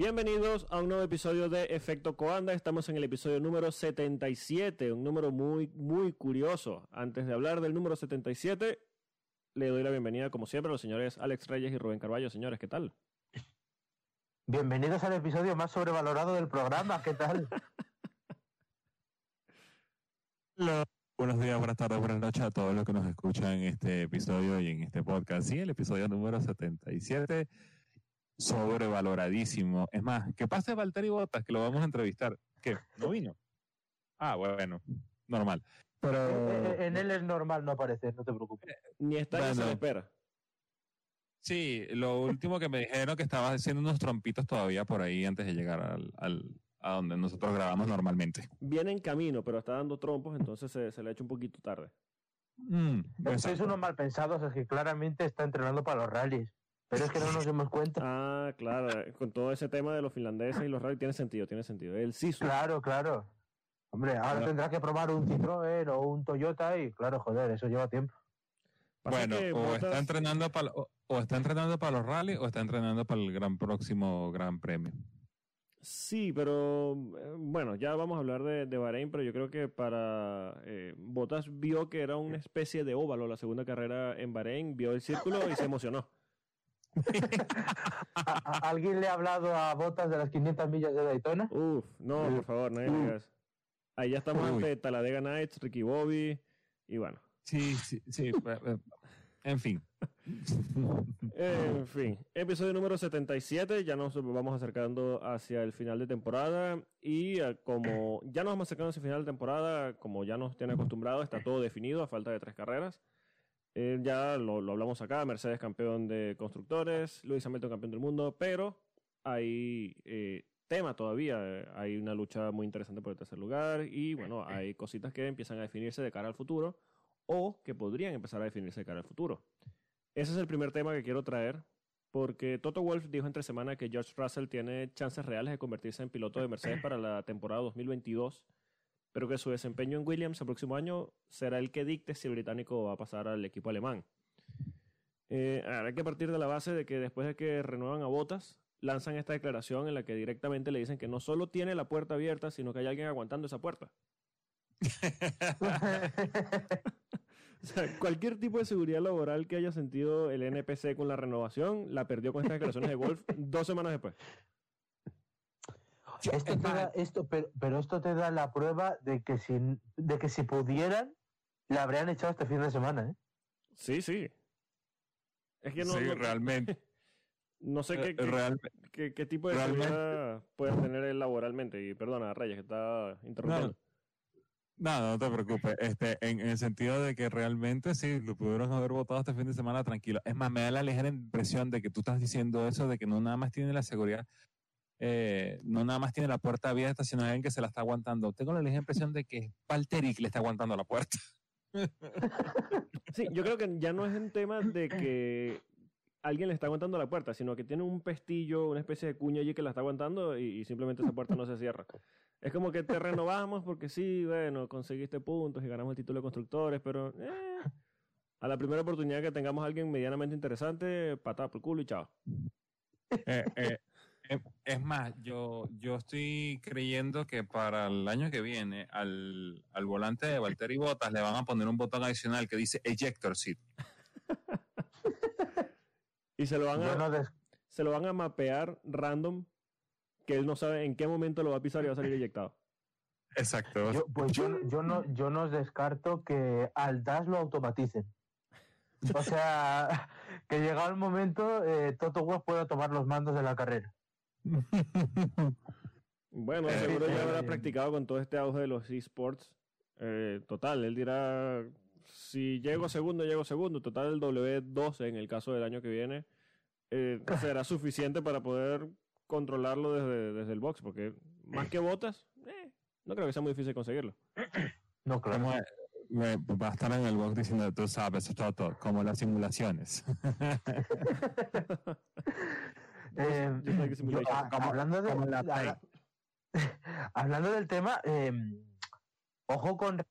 Bienvenidos a un nuevo episodio de Efecto Coanda. Estamos en el episodio número 77, un número muy, muy curioso. Antes de hablar del número 77, le doy la bienvenida, como siempre, a los señores Alex Reyes y Rubén Carballo. Señores, ¿qué tal? Bienvenidos al episodio más sobrevalorado del programa. ¿Qué tal? Buenos días, buenas tardes, buenas noches a todos los que nos escuchan en este episodio y en este podcast. Sí, el episodio número 77, sobrevaloradísimo. Es más, que pase Valtteri Bottas, que lo vamos a entrevistar. ¿Qué? ¿No vino? Ah, bueno, normal. Pero... Eh, eh, En él es normal no aparecer, no te preocupes. Ni está ni Bueno. se le espera. Sí, lo último que me dijeron que estaba haciendo unos trompitos todavía por ahí antes de llegar al, al- a donde nosotros grabamos normalmente. Viene en camino, pero está dando trompos, entonces se, se le ha hecho un poquito tarde. Mm, Sois unos mal pensados, es que claramente está entrenando para los rallies. Pero es que no nos dimos cuenta. Ah, claro, con todo ese tema de los finlandeses y los rally tiene sentido, tiene sentido. El SISU. Claro, claro. Hombre, ahora Claro. tendrá que probar un Citroën o un Toyota y claro, joder, eso lleva tiempo. Pasa Bueno, o está entrenando para o, o está entrenando para los rallies o está entrenando para el gran próximo Gran Premio. Sí, pero eh, bueno, ya vamos a hablar de, de Bahrein, pero yo creo que para eh, Bottas vio que era una especie de óvalo la segunda carrera en Bahrein, vio el círculo y se emocionó. ¿A- a- ¿Alguien le ha hablado a Botas de las 500 millas de Daytona? Uf, no, por favor, no digas. Ahí ya estamos Uy. ante Talladega Nights, Ricky Bobby y bueno. Sí, sí, sí. eh, eh, en fin. En fin, episodio número 77, ya nos vamos acercando hacia el final de temporada y eh, como ya nos vamos acercando hacia el final de temporada, como ya nos tiene acostumbrado, está todo definido a falta de tres carreras. Eh, ya lo, lo hablamos acá, Mercedes campeón de constructores, Luis Hamilton campeón del mundo, pero hay eh, tema todavía, eh, hay una lucha muy interesante por el tercer lugar y bueno, hay cositas que empiezan a definirse de cara al futuro o que podrían empezar a definirse de cara al futuro. Ese es el primer tema que quiero traer, porque Toto Wolff dijo entre semana que George Russell tiene chances reales de convertirse en piloto de Mercedes para la temporada 2022, pero que su desempeño en Williams el próximo año será el que dicte si el británico va a pasar al equipo alemán. Eh, ahora hay que partir de la base de que después de que renuevan a Botas, lanzan esta declaración en la que directamente le dicen que no solo tiene la puerta abierta, sino que hay alguien aguantando esa puerta. O sea, cualquier tipo de seguridad laboral que haya sentido el NPC con la renovación, la perdió con estas declaraciones de Wolf dos semanas después. Esto te da, esto, pero, pero esto te da la prueba de que si, de que si pudieran, la habrían echado este fin de semana, ¿eh? Sí, sí. Es que no, sí, no- realmente. no sé qué, Eh, qué- qué- qué tipo de seguridad puede tener él laboralmente. Y perdona, Reyes, que está interrumpiendo. No, no te preocupes. Este, en, en el sentido de que realmente sí, lo pudieron haber votado este fin de semana tranquilo. Es más, me da la ligera impresión de que tú estás diciendo eso, de que no nada más tiene la seguridad, eh, no nada más tiene la puerta abierta, sino alguien que se la está aguantando. Tengo la ligera impresión de que que le está aguantando la puerta. Sí, yo creo que ya no es un tema de que alguien le está aguantando la puerta, sino que tiene un pestillo, una especie de cuña allí que la está aguantando y, y simplemente esa puerta no se cierra. Es como que te renovamos porque sí, bueno, conseguiste puntos y ganamos el título de constructores, pero eh, a la primera oportunidad que tengamos a alguien medianamente interesante, patada por el culo y chao. Eh, eh, es más, yo, yo estoy creyendo que para el año que viene al, al volante de Valtteri Bottas le van a poner un botón adicional que dice Ejector Seat. Y se lo van a, no des- se lo van a mapear random, que él no sabe en qué momento lo va a pisar y va a salir eyectado. Exacto. yo, pues yo, yo no, yo no descarto que al DAS lo automaticen. O sea, que llegado el momento, eh, Toto Wolff pueda tomar los mandos de la carrera. Bueno, Eh, seguro ya habrá practicado con todo este auge de los esports. Eh, total, él dirá, si llego segundo, llego segundo. Total, el W12 en el caso del año que viene eh, será suficiente para poder controlarlo desde, desde el box, porque más que botas, eh, no creo que sea muy difícil conseguirlo. No, claro. Como, eh, me- va a estar en el blog diciendo, tú sabes, todo, como las simulaciones. Eh, Just like a yo, simulation. a- Como- hablando, de, como la habla- hablando del tema, eh, ojo con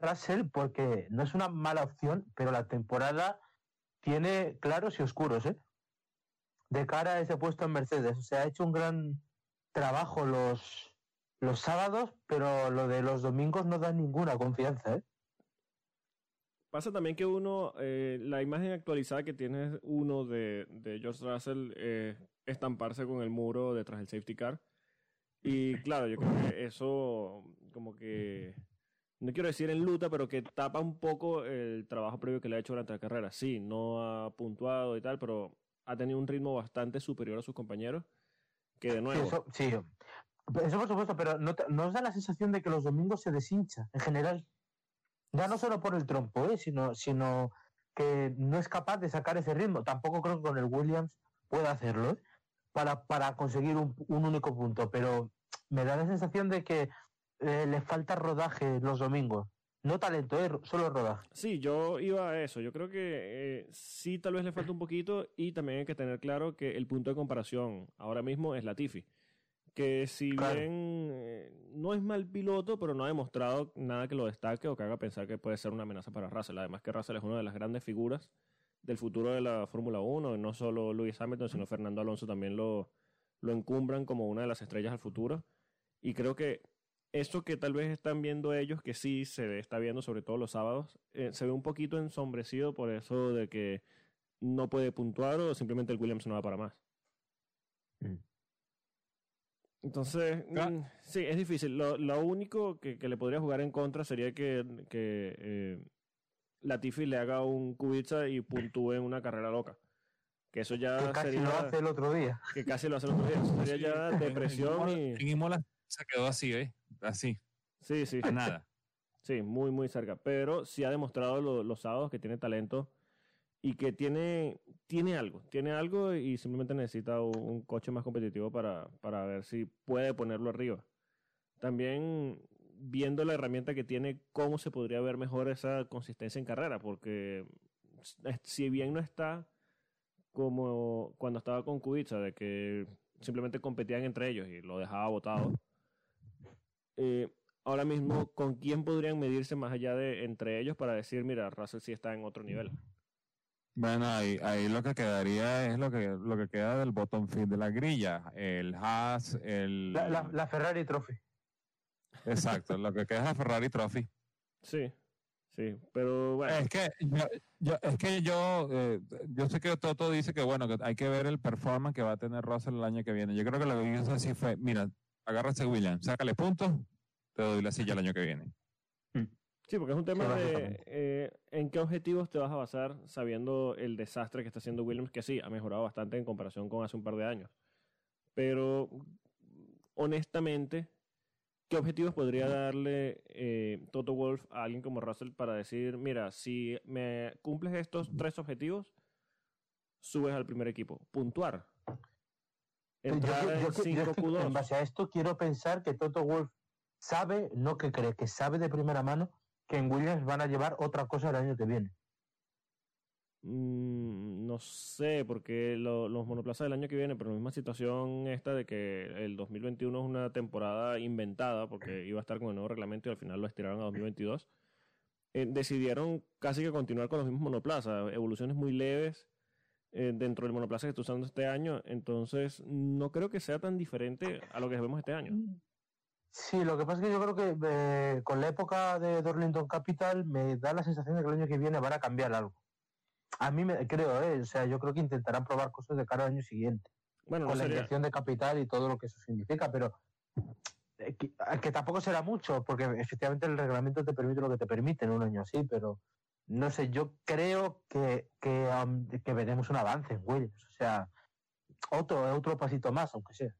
Russell, porque no es una mala opción, pero la temporada tiene claros y oscuros, ¿eh? de cara a ese puesto en Mercedes. O sea, ha hecho un gran trabajo los, los sábados, pero lo de los domingos no da ninguna confianza. ¿eh? Pasa también que uno, eh, la imagen actualizada que tiene uno de, de George Russell es estamparse con el muro detrás del safety car. Y claro, yo creo que eso como que, no quiero decir en luta, pero que tapa un poco el trabajo previo que le ha hecho durante la carrera. Sí, no ha puntuado y tal, pero ha tenido un ritmo bastante superior a sus compañeros. Que de nuevo. Sí, eso, eso por supuesto, pero ¿no, ¿no os da la sensación de que los domingos se deshincha en general? Ya no solo por el trompo, ¿eh? sino, sino que no es capaz de sacar ese ritmo. Tampoco creo que con el Williams pueda hacerlo ¿eh? para, para conseguir un, un, único punto, pero me da la sensación de que eh, le falta rodaje los domingos. No talento, ¿eh? solo rodaje. Sí, yo iba a eso. Yo creo que eh, sí, tal vez le falta un poquito y también hay que tener claro que el punto de comparación ahora mismo es Latifi que si claro. bien no es mal piloto, pero no ha demostrado nada que lo destaque o que haga pensar que puede ser una amenaza para Russell. Además que Russell es una de las grandes figuras del futuro de la Fórmula 1, no solo Lewis Hamilton, sino Fernando Alonso también lo, encumbran como una de las estrellas al futuro. Y creo que eso que tal vez están viendo ellos, que sí se está viendo sobre todo los sábados, eh, se ve un poquito ensombrecido por eso de que no puede puntuar o simplemente el Williams no va para más. Mm. Entonces, ah. mm, sí, es difícil. Lo, lo único que, que, le podría jugar en contra sería que, que eh, Latifi le haga un Kubica y puntúe en una carrera loca. Que eso ya que casi sería, lo hace el otro día. Que casi lo hace el otro día. Eso sería ya depresión en, y... En Imola se quedó así, ¿eh? Así. Sí, sí. A nada. Sí, muy, muy cerca. Pero sí ha demostrado lo, los sábados que tiene talento y que tiene, tiene algo, tiene algo y simplemente necesita un, coche más competitivo para, para, ver si puede ponerlo arriba. También viendo la herramienta que tiene, cómo se podría ver mejor esa consistencia en carrera, porque si bien no está como cuando estaba con Kubica, de que simplemente competían entre ellos y lo dejaba botado, eh, ahora mismo, ¿con quién podrían medirse más allá de entre ellos para decir, mira, Russell sí está en otro nivel? Bueno, ahí, ahí lo que quedaría es lo que, lo que queda del bottom feed de la grilla. El Haas, el... La, la, la Ferrari Trophy. Exacto, lo que queda es la Ferrari Trophy. Sí, sí, pero bueno. Es que yo, yo es que yo, eh, yo sé que Toto dice que bueno, que hay que ver el performance que va a tener Russell el año que viene. Yo creo que lo que hizo así fue, mira, agárrate Williams, sácale puntos, te doy la silla el año que viene. Sí, porque es un tema de eh, en qué objetivos te vas a basar sabiendo el desastre que está haciendo Williams, que sí, ha mejorado bastante en comparación con hace un par de años. Pero, honestamente, ¿qué objetivos podría darle eh, Toto Wolf a alguien como Russell para decir, mira, si me cumples estos tres objetivos, subes al primer equipo? Puntuar. Entrar yo, yo, en, yo, yo en base a esto, quiero pensar que Toto Wolf sabe, no que cree, que sabe de primera mano que en Williams van a llevar otra cosa el año que viene. Mm, no sé, porque lo, los monoplazas del año que viene, pero la misma situación esta de que el 2021 es una temporada inventada, porque iba a estar con el nuevo reglamento y al final lo estiraron a 2022, eh, decidieron casi que continuar con los mismos monoplazas, evoluciones muy leves eh, dentro del monoplaza que está usando este año, entonces no creo que sea tan diferente a lo que vemos este año. Sí, lo que pasa es que yo creo que eh, con la época de Dorlington Capital me da la sensación de que el año que viene van a cambiar algo. A mí me creo, ¿eh? o sea, yo creo que intentarán probar cosas de cara al año siguiente. Bueno, con no la inyección de capital y todo lo que eso significa, pero eh, que, que, tampoco será mucho, porque efectivamente el reglamento te permite lo que te permite en un año así, pero no sé, yo creo que, que, um, que veremos un avance en Williams, o sea, otro, otro pasito más, aunque sea.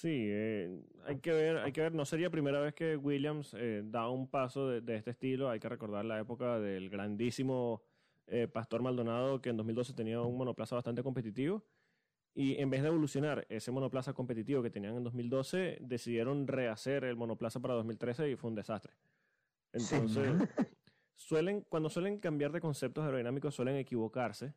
Sí, eh, hay que ver, hay que ver, no sería primera vez que Williams eh, da un paso de, de, este estilo, hay que recordar la época del grandísimo eh, Pastor Maldonado, que en 2012 tenía un monoplaza bastante competitivo, y en vez de evolucionar ese monoplaza competitivo que tenían en 2012, decidieron rehacer el monoplaza para 2013 y fue un desastre. Entonces, sí. suelen, cuando suelen cambiar de conceptos aerodinámicos, suelen equivocarse.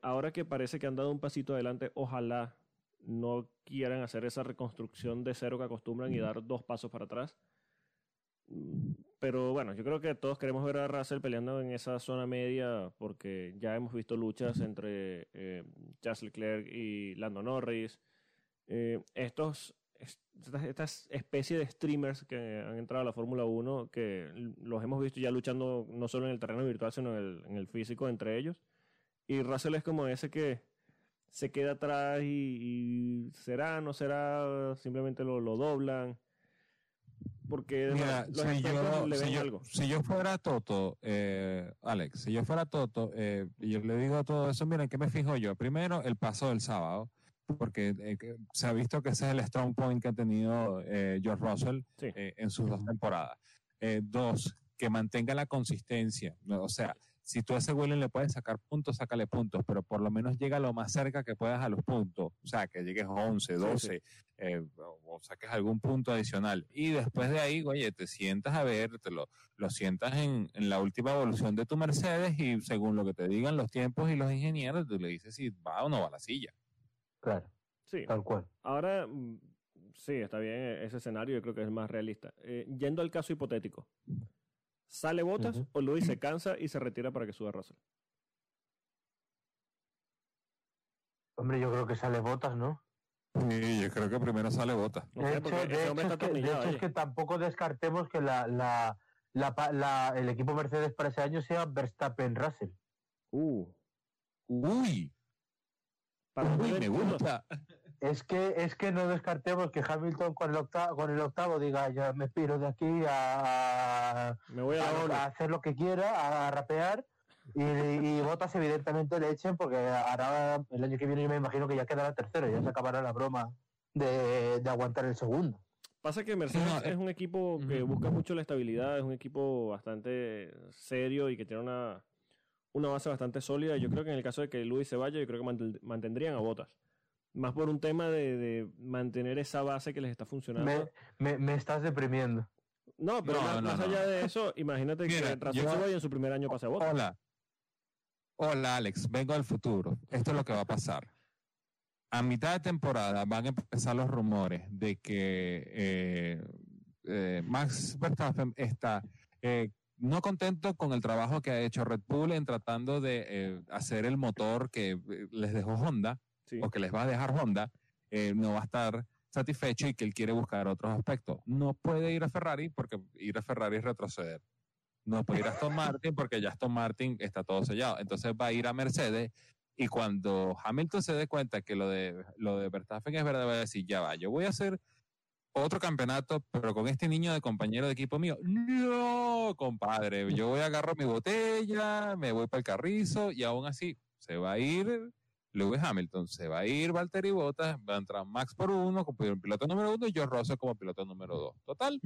ahora que parece que han dado un pasito adelante, ojalá no quieran hacer esa reconstrucción de cero que acostumbran y dar dos pasos para atrás. pero bueno, yo creo que todos queremos ver a Russell peleando en esa zona media porque ya hemos visto luchas entre eh, Charles Leclerc y Lando Norris. Eh, estos, estas, estas especies de streamers que han entrado a la Fórmula 1, que los hemos visto ya luchando no solo en el terreno virtual, sino en el, en el físico entre ellos. Y Russell es como ese que se queda atrás y, será, no será, simplemente lo, lo doblan. Porque Mira, los si, yo, le ven si, yo, algo. si yo fuera Toto, eh, Alex, si yo fuera Toto, eh, y yo le digo todo eso, miren, ¿qué me fijo yo? Primero, el paso del sábado, porque eh, se ha visto que ese es el strong point que ha tenido eh, George Russell Sí. eh, en sus dos temporadas. Dos, que mantenga la consistencia. O sea, si tú a ese William le puedes sacar puntos, sácale puntos, pero por lo menos llega lo más cerca que puedas a los puntos. O sea, que llegues 11, 12, eh, o, o saques algún punto adicional. Y después de ahí, oye, te sientas a ver, te lo, lo sientas en, en la última evolución de tu Mercedes y según lo que te digan los tiempos y los ingenieros, tú le dices si va o no va a la silla. Claro, Sí. tal cual. Ahora, mm, sí, está bien ese escenario, yo creo que es más realista. Eh, yendo al caso hipotético, ¿sale Botas o Luis se cansa y se retira para que suba Russell? Hombre, yo creo que sale botas, ¿no? Sí, yo creo que primero sale bota. No de de de hecho es que tampoco descartemos que la, la, la el equipo Mercedes para ese año sea Verstappen-Russell. Uh, Uy, para uy, me 2021. gusta. Es que, es que no descartemos que Hamilton con el octavo, con el octavo diga ya me piro de aquí a, Me voy a a- a hacer lo que quiera, a rapear. Y, y Botas evidentemente le echen porque hará el año que viene yo me imagino que ya quedará tercero, ya se acabará la broma de, de aguantar el segundo. Pasa que Mercedes eh, es un equipo que ujú. busca mucho la estabilidad, es un equipo bastante serio y que tiene una, una base bastante sólida. Yo creo que en el caso de que Luis se vaya, yo creo que mantendrían a Botas. Más por un tema de, de mantener esa base que les está funcionando. Me, me, me estás deprimiendo. No, pero No, más, no, más no. allá de eso, imagínate Mira, que vaya en su primer año pase a Botas. Hola. Hola, Alex. Vengo del futuro. Esto es lo que va a pasar. A mitad de temporada van a empezar los rumores de que eh, eh, Max Verstappen está eh, no contento con el trabajo que ha hecho Red Bull en tratando de eh, hacer el motor que les dejó Honda Sí. o que les va a dejar Honda, eh, no va a estar satisfecho y que él quiere buscar otros aspectos. No puede ir a Ferrari porque ir a Ferrari es retroceder. No puede ir a Aston Martin porque ya Aston Martin está todo sellado. Entonces va a ir a Mercedes y cuando Hamilton se dé cuenta que lo de, lo de Verstappen es verdad, va a decir, ya va, yo voy a hacer otro campeonato, pero con este niño de compañero de equipo mío. No, compadre, yo voy a agarrar mi botella, me voy para el carrizo y aún así se va a ir Lewis Hamilton, se va a ir Valtteri Bottas, va a entrar Max por uno como piloto número uno y George Russell como piloto número dos. Total,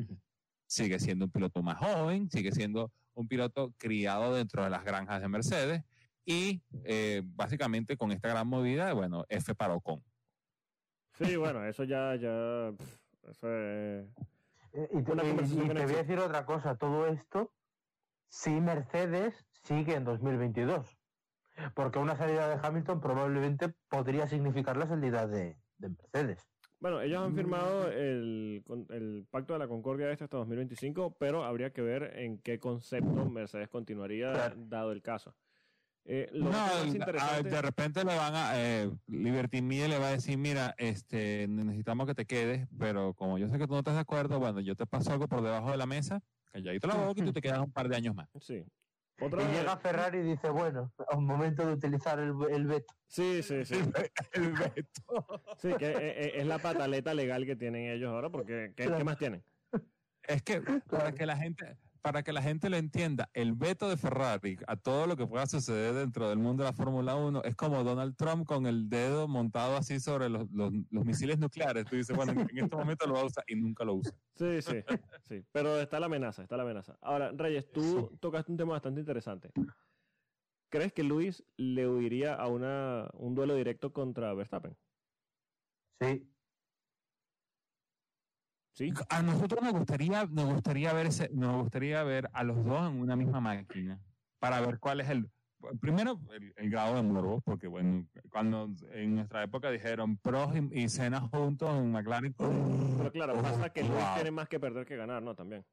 sigue siendo un piloto más joven, sigue siendo un piloto criado dentro de las granjas de Mercedes y eh, básicamente con esta gran movida, bueno, F para Ocon. Sí, bueno, eso ya, ya, pff, eso es... Eh, Y te, y- te voy a decir otra cosa, todo esto si Mercedes sigue en 2022. Porque una salida de Hamilton probablemente podría significar la salida de, de Mercedes. Bueno, ellos han firmado el, con- el pacto de la concordia este hasta 2025, pero habría que ver en qué concepto Mercedes continuaría Claro. dado el caso. Eh, lo No, más el- ah, interesante- de repente le van a, eh, Liberty Media le va a decir, mira, este, necesitamos que te quedes, pero como yo sé que tú no estás de acuerdo, bueno, yo te paso algo por debajo de la mesa, calladito la boca y tú te quedas un par de años más. Sí. Otra Y llega Ferrari y dice, bueno, a un momento de utilizar el, el veto. Sí, sí, sí. El veto. Sí, que eh, eh, es la pataleta legal que tienen ellos ahora, porque ¿qué, Claro. qué más tienen? Es que para Claro. que la gente, para que la gente lo entienda, el veto de Ferrari a todo lo que pueda suceder dentro del mundo de la Fórmula 1 es como Donald Trump con el dedo montado así sobre los, los- los misiles nucleares. Tú dices, bueno, en, en este momento lo va a usar y nunca lo usa. Sí, sí, sí. Pero está la amenaza, está la amenaza. Ahora, Reyes, tú tocaste un tema bastante interesante. ¿Crees que Luis le huiría a una, un duelo directo contra Verstappen? Sí, Sí. A nosotros nos gustaría, nos gustaría ver ese, nos gustaría ver a los dos en una misma máquina para ver cuál es el primero el, el grado de morbo, porque bueno, cuando en nuestra época dijeron pros y, y Senna juntos en McLaren, Pero claro, pasa que Luis wow. tiene más que perder que ganar, ¿no? También.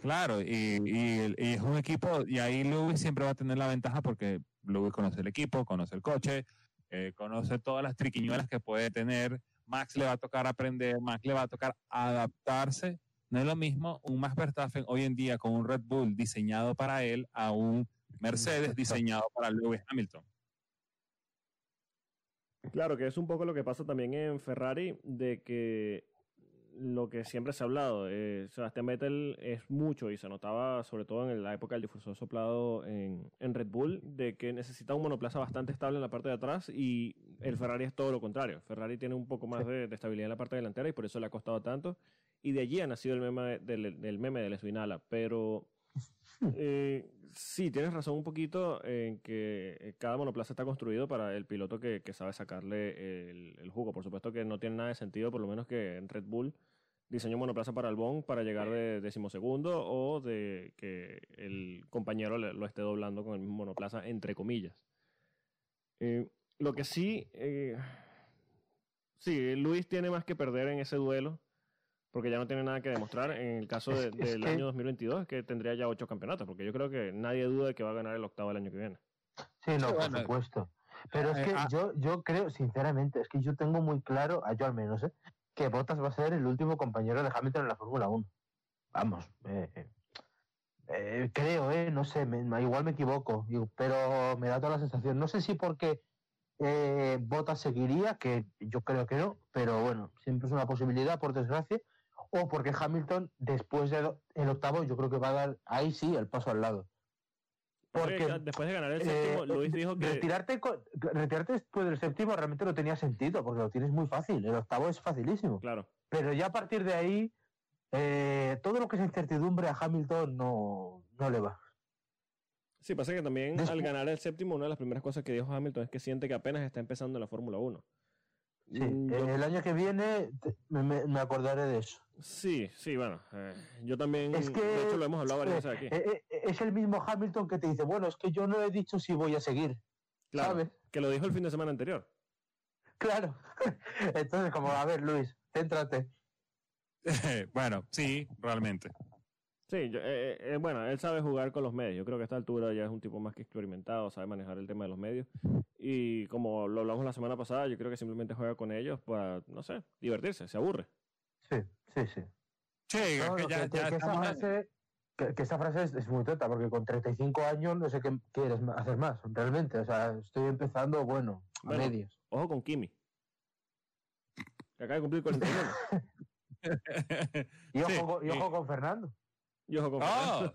Claro, y, y, y, es un equipo, y ahí Lewis siempre va a tener la ventaja porque Lewis conoce el equipo, conoce el coche, eh, conoce todas las triquiñuelas que puede tener. Max le va a tocar aprender, Max le va a tocar adaptarse. No es lo mismo un Max Verstappen hoy en día con un Red Bull diseñado para él a un Mercedes diseñado para Lewis Hamilton. Claro, que es un poco lo que pasa también en Ferrari, de que lo que siempre se ha hablado, eh, Sebastián Vettel es mucho y se notaba sobre todo en la época del difusor soplado en, en, Red Bull, de que necesita un monoplaza bastante estable en la parte de atrás y el Ferrari es todo lo contrario. Ferrari tiene un poco más de, de, estabilidad en la parte delantera y por eso le ha costado tanto. Y de allí ha nacido el meme del, del meme de Lesbinala, pero eh, sí, tienes razón un poquito en que cada monoplaza está construido para el piloto que, que sabe sacarle el, el, jugo. Por supuesto que no tiene nada de sentido, por lo menos que en Red Bull diseñó monoplaza para Albon para llegar de decimosegundo o de que el compañero le, lo esté doblando con el mismo monoplaza, entre comillas. Eh, lo que sí, eh, sí, Luis tiene más que perder en ese duelo porque ya no tiene nada que demostrar. En el caso de, del es que... año 2022, que tendría ya ocho campeonatos, porque yo creo que nadie duda de que va a ganar el octavo el año que viene. Sí, no, por supuesto. Pero es que yo, yo creo, sinceramente, es que yo tengo muy claro, yo al menos, ¿eh? que Bottas va a ser el último compañero de Hamilton en la Fórmula 1. Vamos, eh, eh, creo, eh, no sé, me, igual me equivoco, pero me da toda la sensación. No sé si porque eh, Bottas seguiría, que yo creo que no, pero bueno, siempre es una posibilidad, por desgracia o porque Hamilton, después del de octavo, yo creo que va a dar ahí sí el paso al lado. Porque después de ganar el séptimo, eh, Luis dijo que. Retirarte, retirarte después del séptimo realmente no tenía sentido, porque lo tienes muy fácil. El octavo es facilísimo. Claro. Pero ya a partir de ahí, eh, todo lo que es incertidumbre a Hamilton no, no le va. Sí, pasa que también después... al ganar el séptimo, una de las primeras cosas que dijo Hamilton es que siente que apenas está empezando la Fórmula 1. Sí, yo... el año que viene me, me, acordaré de eso. Sí, sí, bueno, eh, yo también, es que, de hecho lo hemos hablado varias veces aquí. Eh, eh, es el mismo Hamilton que te dice, bueno, es que yo no he dicho si voy a seguir, claro, ¿sabes? Que lo dijo el fin de semana anterior. Claro, entonces como, a ver, Luis, céntrate. bueno, sí, realmente. Sí, yo, eh, eh, bueno, él sabe jugar con los medios. Yo creo que a esta altura ya es un tipo más que experimentado, sabe manejar el tema de los medios. Y como lo hablamos la semana pasada, yo creo que simplemente juega con ellos para, no sé, divertirse, se aburre. Sí, sí, sí. Sí, no, que, ya, que, ya que, esa frase, que, que, esa frase es, es, muy tonta, porque con 35 años no sé qué quieres hacer más, realmente. O sea, estoy empezando, bueno, a bueno, medias. Ojo con Kimi. Que acaba de cumplir 41. y ojo, sí, y ojo con Fernando. Y ojo con oh,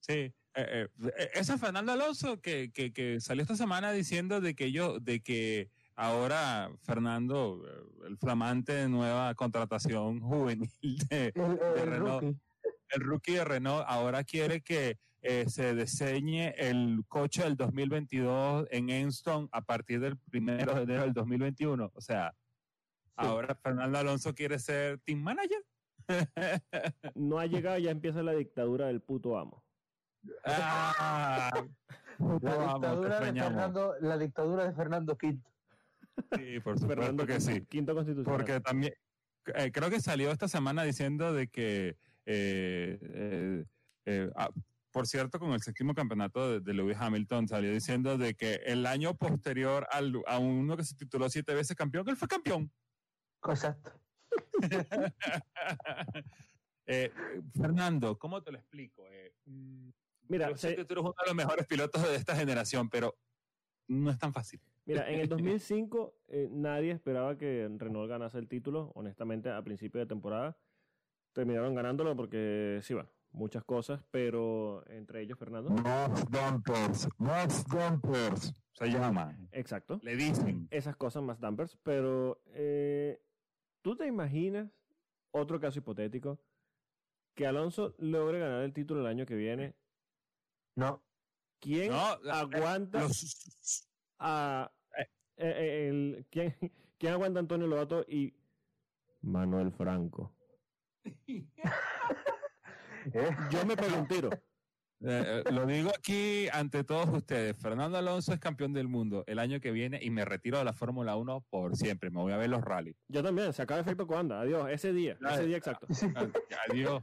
sí. Eh, eh, ese Fernando Alonso que, que, que, salió esta semana diciendo de que yo, de que ahora Fernando, eh, el flamante nueva contratación juvenil de, el, el, de Renault, rookie. el rookie de Renault, ahora quiere que eh, se diseñe el coche del 2022 en Enston a partir del primero de enero del 2021. O sea, sí. ahora Fernando Alonso quiere ser team manager. no ha llegado, ya empieza la dictadura del puto amo. Ah, la, dictadura de Fernando, la dictadura de Fernando V. Sí, por supuesto Fernando que sí. Quinto constitucional. Porque también, eh, creo que salió esta semana diciendo de que, eh, eh, eh ah, por cierto, con el séptimo campeonato de, de, Lewis Hamilton salió diciendo de que el año posterior al, a uno que se tituló siete veces campeón, él fue campeón. Exacto. eh, Fernando, ¿cómo te lo explico? Eh, Mira, yo sé que tú eres uno de los mejores pilotos de esta generación, pero no es tan fácil. Mira, en el 2005 eh, nadie esperaba que Renault ganase el título, honestamente, a principio de temporada. Terminaron ganándolo porque, sí, bueno, muchas cosas, pero entre ellos, Fernando. Max Dumpers, Max Dumpers, se llama. Exacto. Le dicen. Esas cosas más Dumpers, pero eh, ¿tú te imaginas otro caso hipotético que Alonso logre ganar el título el año que viene? No. ¿Quién no, aguanta los... a eh, el, ¿quién, ¿quién, aguanta a Antonio Lobato y Manuel Franco? Yo me pego un tiro. Eh, eh, lo digo aquí ante todos ustedes. Fernando Alonso es campeón del mundo el año que viene y me retiro de la Fórmula 1 por siempre. Me voy a ver los rallies. Yo también. Se acaba efecto Coanda. Adiós. Ese día. Ese día exacto. Adiós.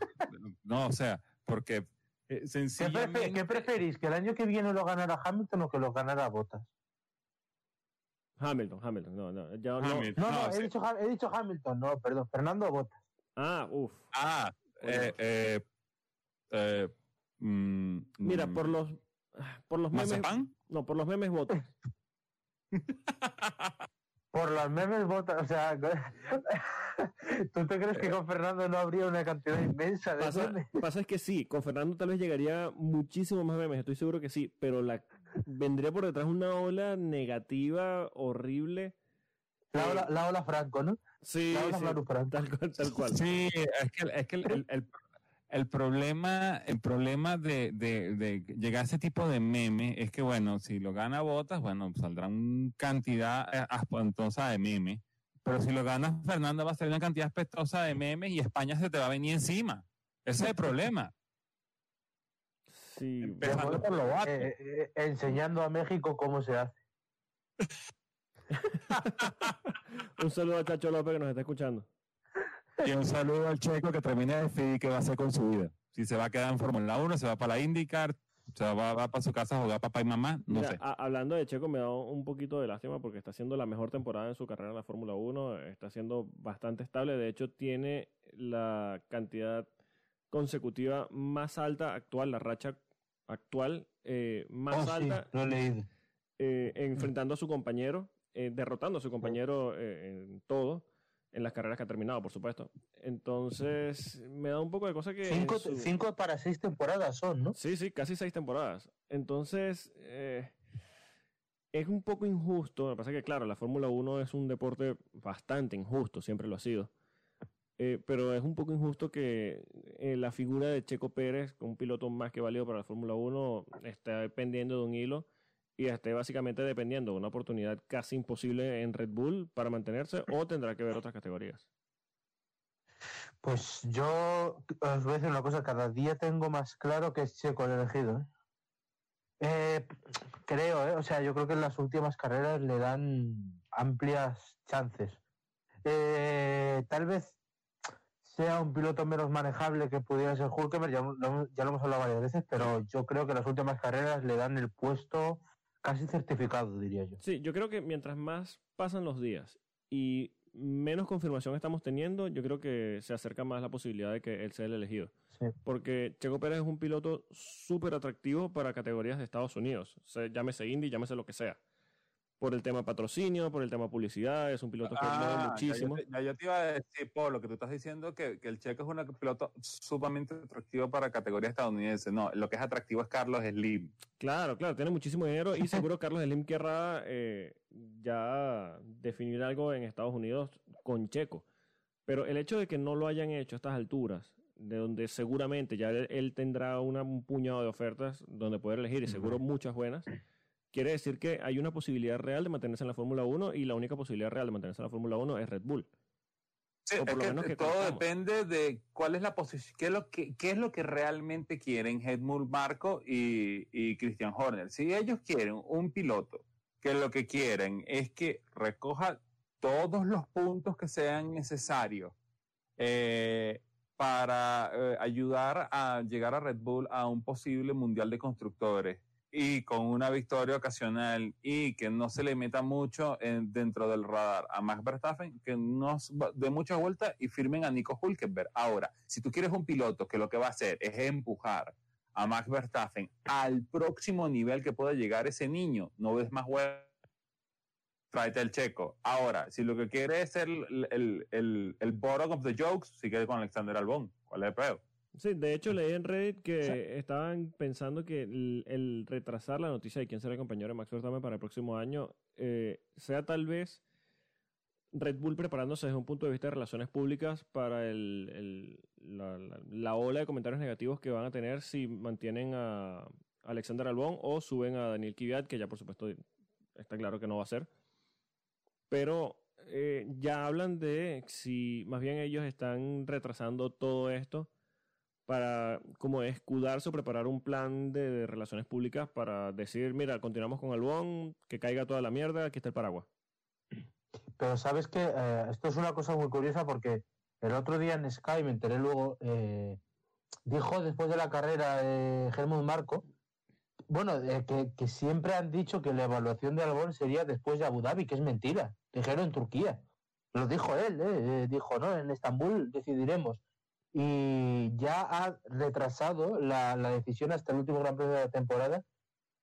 No, o sea, porque eh, ¿Qué, prefe- sencillamente... qué preferís? ¿Que el año que viene lo ganara Hamilton o que lo ganara Bottas? Hamilton, Hamilton, no, no. Hamilton. No, no, No, he, sí. dicho, he dicho Hamilton, no, perdón, Fernando Bottas. Ah, uff. Ah, eh, eh, eh, mm, Mira, mm, por los por los memes, no, por los memes votos. Por los memes Bottas, o sea, ¿tú te crees que con Fernando no habría una cantidad inmensa de Pasa, memes? pasa es que sí, con Fernando tal vez llegaría muchísimo más memes, estoy seguro que sí, pero la vendría por detrás una ola negativa horrible. La ola, la ola Franco, ¿no? Sí, La ola sí, Franco. tal cual, tal cual. Sí, es que, es que el, el- el- el problema, el problema de, de- de llegar a ese tipo de meme es que, bueno, si lo gana Botas, bueno, saldrán cantidad eh, espantosa de memes. Pero si lo gana Fernando, va a salir una cantidad espantosa de memes y España se te va a venir encima. Ese es el problema. Sí, Empezando por lo. Eh, eh, enseñando a México cómo se hace. un saludo a Chacho López que nos está escuchando. Y un saludo al checo que termine de decidir qué va a hacer con su vida. Si se va a quedar en Fórmula 1, se va para la IndyCar, se va, va para su casa a jugar papá y mamá, no Mira, sé. a- hablando de Checo, me da un poquito de lástima porque está haciendo la mejor temporada en su carrera en la Fórmula 1, está siendo bastante estable, de hecho tiene la cantidad consecutiva más alta actual, la racha actual eh, más Oh, sí, alta lo he leído. eh, enfrentando a su compañero, eh, derrotando a su compañero eh, en todo, en las carreras que ha terminado, por supuesto. Entonces, me da un poco de cosa que... Cinco, su- cinco para seis temporadas son, ¿no? Sí, sí, casi seis temporadas. Entonces, eh, es un poco injusto. Lo que pasa es que, claro, la Fórmula 1 es un deporte bastante injusto, siempre lo ha sido. Eh, pero es un poco injusto que eh, la figura de Checo Pérez, un piloto más que válido para la Fórmula 1, esté pendiendo de un hilo y esté básicamente dependiendo de una oportunidad casi imposible en Red Bull para mantenerse o tendrá que ver otras categorías. Pues yo os voy a decir una cosa, cada día tengo más claro que es Checo el elegido. ¿eh? Eh, creo, ¿eh? o sea, yo creo que en las últimas carreras le dan amplias chances. Tal vez sea un piloto menos manejable que pudiera ser Hulkenberg, ya, ya lo hemos hablado varias veces, pero yo creo que las últimas carreras le dan el puesto casi certificado, diría yo. Sí, yo creo que mientras más pasan los días y menos confirmación estamos teniendo, yo creo que se acerca más la posibilidad de que él sea el elegido. Sí. Porque Checo Pérez es un piloto súper atractivo para categorías de Estados Unidos. O sea, llámese Indy, llámese lo que sea. Por el tema patrocinio, por el tema publicidad, es un piloto que Ah, muchísimo. Ya yo, te, ya yo te iba a decir, por lo que tú estás diciendo, que, que el checo es un piloto sumamente atractivo para categoría estadounidense. No, lo que es atractivo es Carlos Slim. Claro, claro, tiene muchísimo dinero y seguro Carlos Slim querrá eh, ya definir algo en Estados Unidos con Checo. Pero el hecho de que no lo hayan hecho a estas alturas, de donde seguramente ya él, él tendrá una- un puñado de ofertas donde poder elegir y seguro muchas buenas, quiere decir que hay una posibilidad real de mantenerse en la Fórmula 1 y la única posibilidad real de mantenerse en la Fórmula 1 es Red Bull. Sí, O por es lo que menos que todo conozcamos. depende de cuál es la posición, qué es lo que, qué es lo que realmente quieren Helmut Marco y, y Christian Horner. Si ellos quieren un piloto que lo que quieren es que recoja todos los puntos que sean necesarios eh, para eh, ayudar a llegar a Red Bull a un posible mundial de constructores y con una victoria ocasional y que no se le meta mucho en- dentro del radar a Max Verstappen, que no s- va- dé muchas vueltas y firmen a Nico Hulkenberg. Ahora, si tú quieres un piloto que lo que va a hacer es empujar a Max Verstappen al próximo nivel que pueda llegar ese niño, no ves más vueltas, tráete el checo. Ahora, si lo que quiere es el, el, el, el bottom of the jokes, sigue con Alexander Albón. ¿Cuál es el peor? Sí, de hecho leí en Reddit que estaban pensando que el, el retrasar la noticia de quién será el compañero de Max Verstappen para el próximo año eh, sea tal vez Red Bull preparándose desde un punto de vista de relaciones públicas para el, el- la, la- la ola de comentarios negativos que van a tener si mantienen a Alexander Albón o suben a Daniel Kvyat, que ya por supuesto está claro que no va a ser. Pero eh, ya hablan de si más bien ellos están retrasando todo esto para como escudarse o preparar un plan de, relaciones públicas para decir, mira, continuamos con Albón, que caiga toda la mierda, aquí está el paraguas. Pero sabes que eh, esto es una cosa muy curiosa porque el otro día en Sky me enteré luego eh, dijo después de la carrera de Helmut Marco, bueno, eh, que, que siempre han dicho que la evaluación de Albon sería después de Abu Dhabi, que es mentira. Dijeron en Turquía. Lo dijo él, dijo, no, en Estambul decidiremos. Y ya ha retrasado la, la decisión hasta el último Gran Premio de la temporada,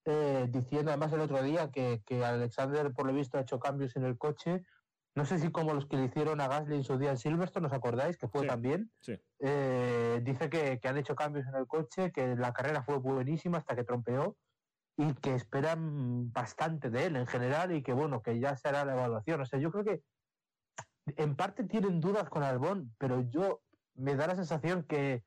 eh, diciendo además el otro día que, que Alexander, por lo visto, ha hecho cambios en el coche. No sé si como los que le hicieron a Gasly en su día en Silverstone, ¿os acordáis? Que fue Sí. también. Sí. Eh, dice que, que han hecho cambios en el coche, que la carrera fue buenísima hasta que trompeó y que esperan bastante de él en general y que bueno, que ya se hará la evaluación. O sea, yo creo que en parte tienen dudas con Albón, pero yo me da la sensación que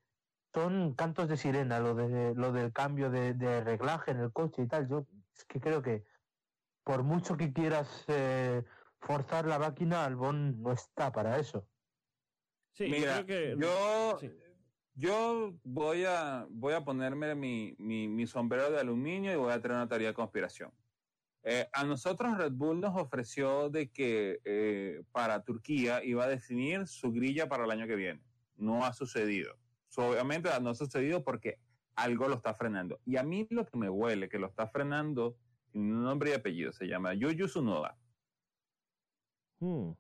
son cantos de sirena lo de lo del cambio de, de reglaje en el coche y tal. Yo es que creo que por mucho que quieras eh, forzar la máquina, Albón no está para eso. Sí, yo Mira, creo que. yo, sí. yo voy a, voy a ponerme mi, mi, mi sombrero de aluminio y voy a tener una teoría de conspiración. Eh, a nosotros Red Bull nos ofreció de que eh, para Turquía iba a definir su grilla para el año que viene. No ha sucedido. So, obviamente no ha sucedido porque algo lo está frenando. Y a mí lo que me huele que lo está frenando, tiene un nombre y apellido, se llama Yuyu Tsunoda. Hmm.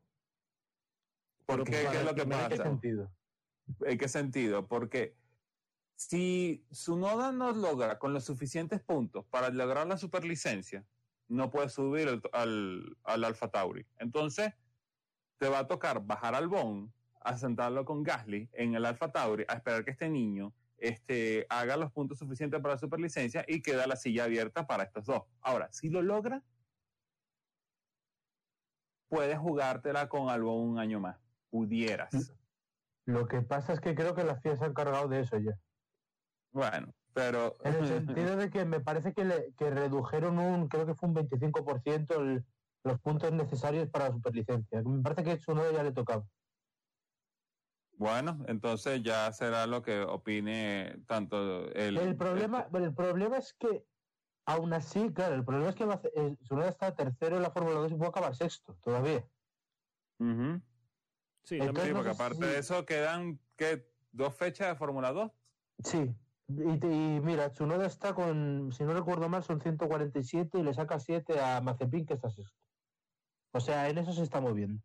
¿Por qué? ¿Qué es lo que ¿En qué pasa? sentido? ¿En qué sentido? Porque si Sunoda no logra con los suficientes puntos para lograr la superlicencia, no puede subir al, al, al Alfa Tauri. Entonces, te va a tocar bajar al Bon, a sentarlo con Gasly en el Alfa Tauri, a esperar que este niño este, haga los puntos suficientes para la superlicencia y queda la silla abierta para estos dos. Ahora, si lo logra, puedes jugártela con Albon un año más. Pudieras. Lo que pasa es que creo que la FIA se ha encargado de eso ya. Bueno, pero... En el sentido de que me parece que, le, que redujeron un, creo que fue un 25% el, los puntos necesarios para la superlicencia. Me parece que eso no ya le tocaba. Bueno, entonces ya será lo que opine tanto el... El problema, el problema es que, aún así, claro, el problema es que va a hacer- eh, Tsunoda está tercero en la Fórmula 2 y puede acabar sexto todavía. Ujú. Sí, Entonces, también- Sí, no porque sé aparte si- de eso quedan, ¿qué? ¿Dos fechas de Fórmula 2? Sí. Y, y mira, Tsunoda está con, si no recuerdo mal, son 147 y le saca 7 a Mazepin, que está sexto. O sea, en eso se está moviendo.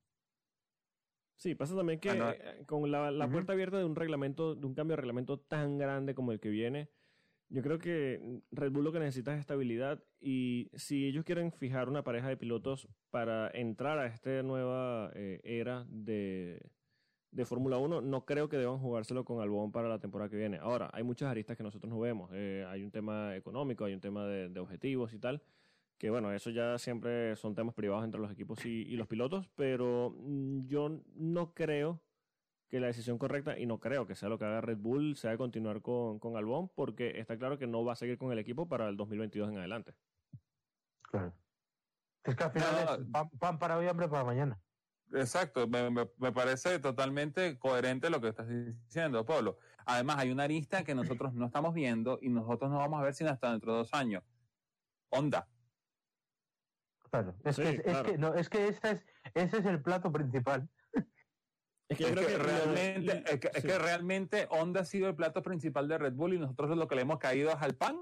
Sí, pasa también que Bueno, eh, con la, la puerta abierta de un reglamento, de un cambio de reglamento tan grande como el que viene, yo creo que Red Bull lo que necesita es estabilidad y si ellos quieren fijar una pareja de pilotos para entrar a esta nueva eh, era de, de Fórmula 1, no creo que deban jugárselo con Albón para la temporada que viene. Ahora, hay muchas aristas que nosotros no vemos. Eh, hay un tema económico, hay un tema de, de objetivos y tal que bueno, eso ya siempre son temas privados entre los equipos y, y los pilotos, pero mm, yo no creo que la decisión correcta, y no creo que sea lo que haga Red Bull, sea continuar con, con Albón, porque está claro que no va a seguir con el equipo para el 2022 en adelante. Claro. Es que al final No, es pan, pan para hoy, hambre para mañana. Exacto, me, me- me parece totalmente coherente lo que estás diciendo, Pablo. Además, hay una arista que nosotros no estamos viendo y nosotros no vamos a ver sino hasta dentro de dos años. Honda. Claro. Es Sí, que, es claro. que, no, es que ese es, ese es el plato principal. Es que yo Es creo que, que, realmente, es, que, es sí. que realmente Honda ha sido el plato principal de Red Bull y nosotros lo que le hemos caído es al pan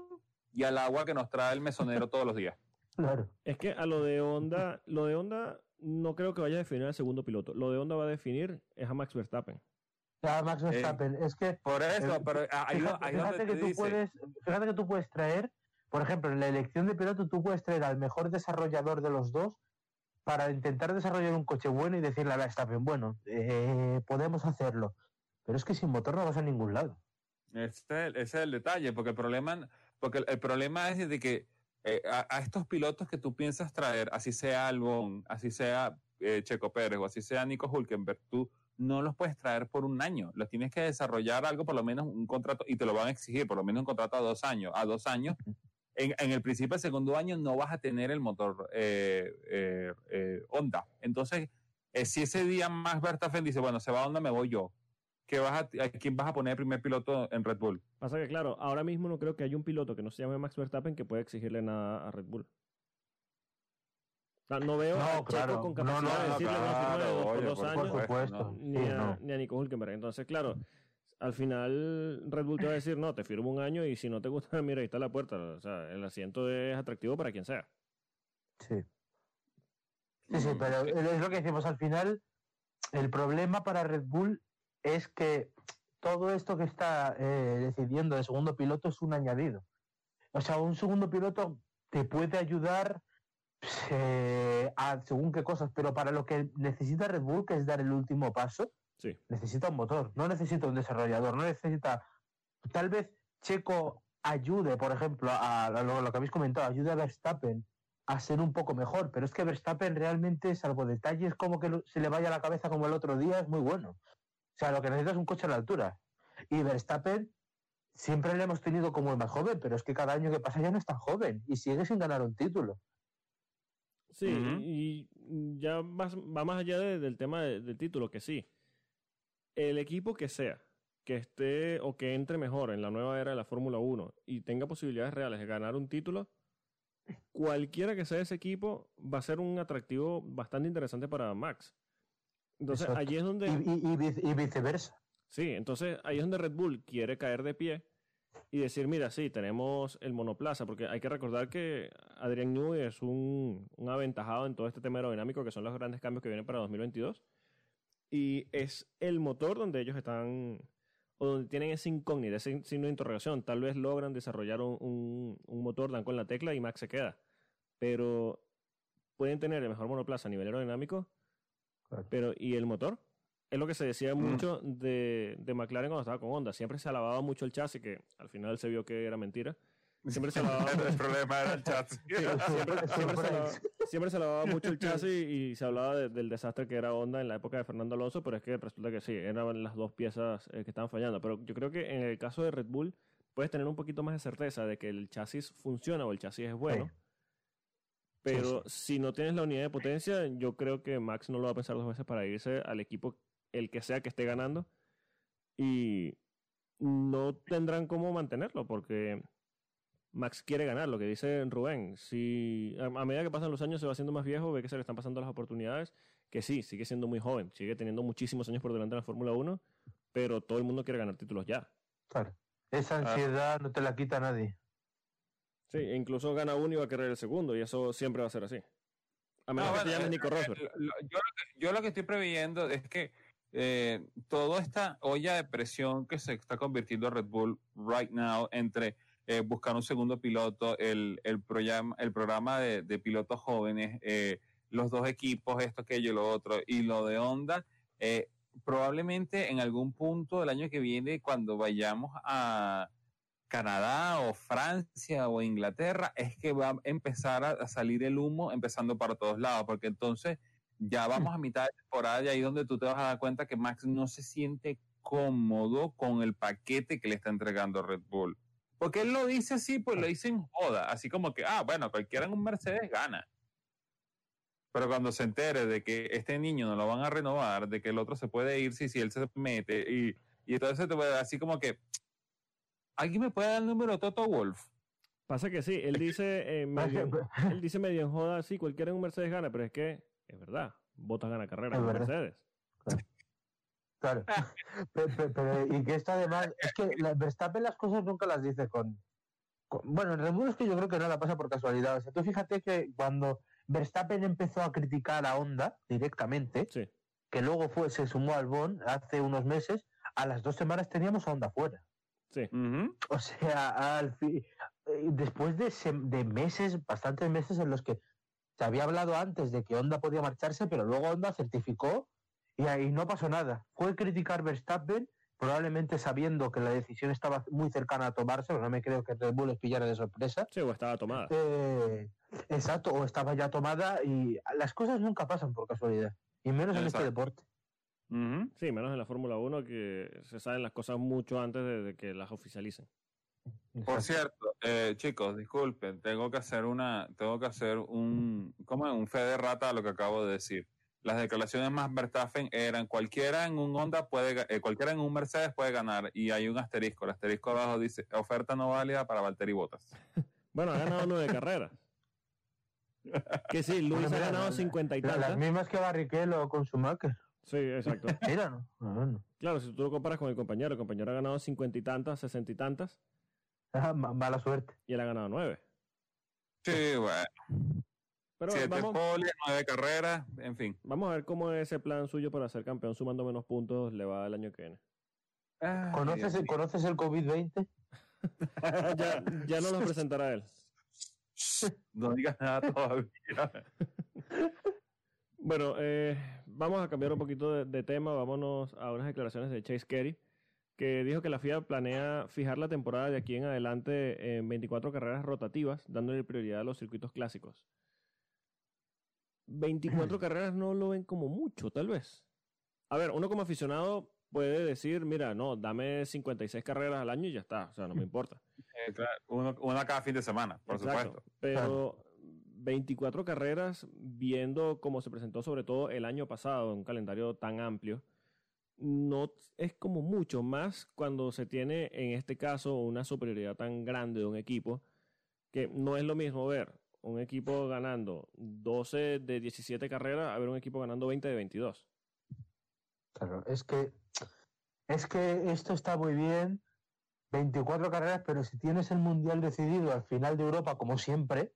y al agua que nos trae el mesonero todos los días. Claro. Es que a lo de Honda, lo de Honda no creo que vaya a definir al segundo piloto. Lo de Honda va a definir es a Max Verstappen. Ya, Max Verstappen, es que Por eso, Eh, pero ahí, fíjate, ahí fíjate que tú dice, puedes, fíjate que tú puedes traer, por ejemplo, en la elección de piloto tú puedes traer al mejor desarrollador de los dos para intentar desarrollar un coche bueno y decirle a Verstappen, bueno, eh, podemos hacerlo. Pero es que sin motor no vas a ningún lado. Este, ese es el detalle, porque el problema, porque el, el problema es de que eh, a, a estos pilotos que tú piensas traer, así sea Albon, así sea eh, Checo Pérez o así sea Nico Hulkenberg, tú no los puedes traer por un año. Los tienes que desarrollar algo, por lo menos un contrato, y te lo van a exigir, por lo menos un contrato a dos años. A dos años, en, en el principio del segundo año no vas a tener el motor eh, eh, eh, Honda. Entonces, eh, si ese día más Verstappen dice, bueno, se va a Honda, me voy yo. ¿Qué vas a, ¿A quién vas a poner primer piloto en Red Bull? Pasa que, claro, ahora mismo no creo que haya un piloto que no se llame Max Verstappen que pueda exigirle nada a Red Bull. O sea, no veo No, a Checo claro. con No, capacidad no, de no, decirle de claro, dos por oye, dos por años supuesto. ni, Sí, a, no. ni a Nico Hulkenberg. Entonces, claro, al final Red Bull te va a decir, no, te firmo un año y si no te gusta, mira, ahí está la puerta. O sea, el asiento es atractivo para quien sea. Sí. Sí, sí, pero es lo que decimos al final. El problema para Red Bull es que todo esto que está eh, decidiendo de segundo piloto es un añadido. O sea, un segundo piloto te puede ayudar eh, a según qué cosas, pero para lo que necesita Red Bull, que es dar el último paso, Sí. necesita un motor, no necesita un desarrollador, no necesita. Tal vez Checo ayude, por ejemplo, a, a lo, lo que habéis comentado, ayude a Verstappen a ser un poco mejor, pero es que Verstappen realmente, salvo detalles como que se le vaya a la cabeza como el otro día, es muy bueno. O sea, lo que necesita es un coche a la altura. Y Verstappen siempre le hemos tenido como el más joven, pero es que cada año que pasa ya no es tan joven y sigue sin ganar un título. Sí, y ya más- va más allá de- del tema de- del título, que sí. El equipo que sea, que esté o que entre mejor en la nueva era de la Fórmula 1 y tenga posibilidades reales de ganar un título, cualquiera que sea ese equipo va a ser un atractivo bastante interesante para Max. Entonces, Exacto. allí es donde... Y, y- y vice- y viceversa. Sí, entonces ahí es donde Red Bull quiere caer de pie y decir, mira, sí, tenemos el monoplaza, porque hay que recordar que Adrian Newey es un, un aventajado en todo este tema aerodinámico, que son los grandes cambios que vienen para 2022, y es el motor donde ellos están, o donde tienen ese incógnita, ese signo de interrogación. Tal vez logran desarrollar un, un, un motor, dan con la tecla y Max se queda, pero pueden tener el mejor monoplaza a nivel aerodinámico, Claro. pero ¿y el motor? Es lo que se decía mucho de, de McLaren cuando estaba con Honda. Siempre se alababa mucho el chasis, que al final se vio que era mentira. Siempre se alababa, el problema era el chat. siempre, siempre se Siempre. se alababa mucho el chasis y se hablaba de- del desastre que era Honda en la época de Fernando Alonso, pero es que resulta que sí, eran las dos piezas eh, que estaban fallando. Pero yo creo que en el caso de Red Bull puedes tener un poquito más de certeza de que el chasis funciona o el chasis es bueno. Sí. Pero si no tienes la unidad de potencia, yo creo que Max no lo va a pensar dos veces para irse al equipo, el que sea que esté ganando. Y no tendrán cómo mantenerlo, porque Max quiere ganar, lo que dice Rubén. Si a, a medida que pasan los años se va haciendo más viejo, ve que se le están pasando las oportunidades, que sí, sigue siendo muy joven, sigue teniendo muchísimos años por delante en la Fórmula 1, pero todo el mundo quiere ganar títulos ya. Claro. Esa Ah. ansiedad no te la quita nadie. Sí, e incluso gana uno y va a querer el segundo, y eso siempre va a ser así. A menos No, que te llames eh, Nico eh, Rosberg. yo, lo que, yo lo que estoy preveyendo es que eh, toda esta olla de presión que se está convirtiendo Red Bull right now entre eh, buscar un segundo piloto, el, programa, de, pilotos jóvenes, eh, los dos equipos, esto, aquello, lo otro, y lo de Honda, eh, probablemente en algún punto del año que viene, cuando vayamos a Canadá o Francia o Inglaterra, es que va a empezar a, a salir el humo empezando para todos lados, porque entonces ya vamos a mitad de temporada y ahí donde tú te vas a dar cuenta que Max no se siente cómodo con el paquete que le está entregando Red Bull. Porque él lo dice así, pues lo dice en joda, así como que, ah, bueno, cualquiera en un Mercedes gana. Pero cuando se entere de que este niño no lo van a renovar, de que el otro se puede ir si, si él se mete, y, y entonces te puede así como que, ¿alguien me puede dar el número Toto Wolf? Pasa que sí, él dice, eh, medio, él dice medio en joda, sí, cualquiera en un Mercedes gana, pero es que es verdad, Botas gana carrera en. Mercedes. Claro. Pe- pe- pero, y que esto además, es que la, Verstappen las cosas nunca las dice con, con- Bueno, en Red es que yo creo que nada pasa por casualidad. O sea, tú fíjate que cuando Verstappen empezó a criticar a Honda directamente, Sí, que luego fue, se sumó al Bon hace unos meses, a las dos semanas teníamos a Honda fuera. sí. Ujú. O sea, al fi- eh, después de, de meses, bastantes meses en los que se había hablado antes de que Honda podía marcharse, pero luego Honda certificó y ahí no pasó nada. Fue criticar Verstappen, probablemente sabiendo que la decisión estaba muy cercana a tomarse, pero no me creo que Red Bull les pillara de sorpresa. Sí, o estaba tomada. Eh, exacto, o estaba ya tomada y las cosas nunca pasan por casualidad, y menos en este deporte. Sí, menos en la Fórmula 1 que se saben las cosas mucho antes de, de que las oficialicen. Por cierto, eh, chicos, disculpen, tengo que hacer una, tengo que hacer un, ¿cómo es? Un fe de rata a lo que acabo de decir. Las declaraciones más Verstappen eran cualquiera en un Honda puede, eh, cualquiera en un Mercedes puede ganar y hay un asterisco. El asterisco abajo dice oferta no válida para Valtteri Bottas. Bueno, ha ganado nueve carreras. Que sí, Luis Bueno, ha mira, ganado la- cincuenta y La- las tantas. mismas que Barrichello con Schumacher. Sí, exacto. Mira, no. no, no. claro, si tú lo comparas con el compañero, el compañero ha ganado cincuenta y tantas, sesenta y tantas, Ah, ma- Mala suerte. y él ha ganado nueve. Sí, bueno. Pero Siete vamos, pole, nueve carreras, en fin. vamos a ver cómo ese plan suyo para ser campeón sumando menos puntos le va el año que viene. Ay, ¿Conoces, el- ¿Conoces el COVID-20? ya, ya no los presentará él. No digas nada todavía. Bueno, eh, vamos a cambiar un poquito de, de tema. Vámonos a unas declaraciones de Chase Carey, que dijo que la FIA planea fijar la temporada de aquí en adelante en 24 carreras rotativas, dándole prioridad a los circuitos clásicos. 24 carreras no lo ven como mucho, tal vez. A ver, uno como aficionado puede decir, mira, no, dame 56 carreras al año y ya está, o sea, no me importa. Eh, claro, una cada fin de semana, por Exacto, supuesto. Pero 24 carreras, viendo cómo se presentó sobre todo el año pasado, un calendario tan amplio, no es como mucho más cuando se tiene en este caso una superioridad tan grande de un equipo, que no es lo mismo ver un equipo ganando 12 de 17 carreras a ver un equipo ganando 20 de 22. Claro, es que, es que esto está muy bien, 24 carreras, pero si tienes el Mundial decidido al final de Europa, como siempre,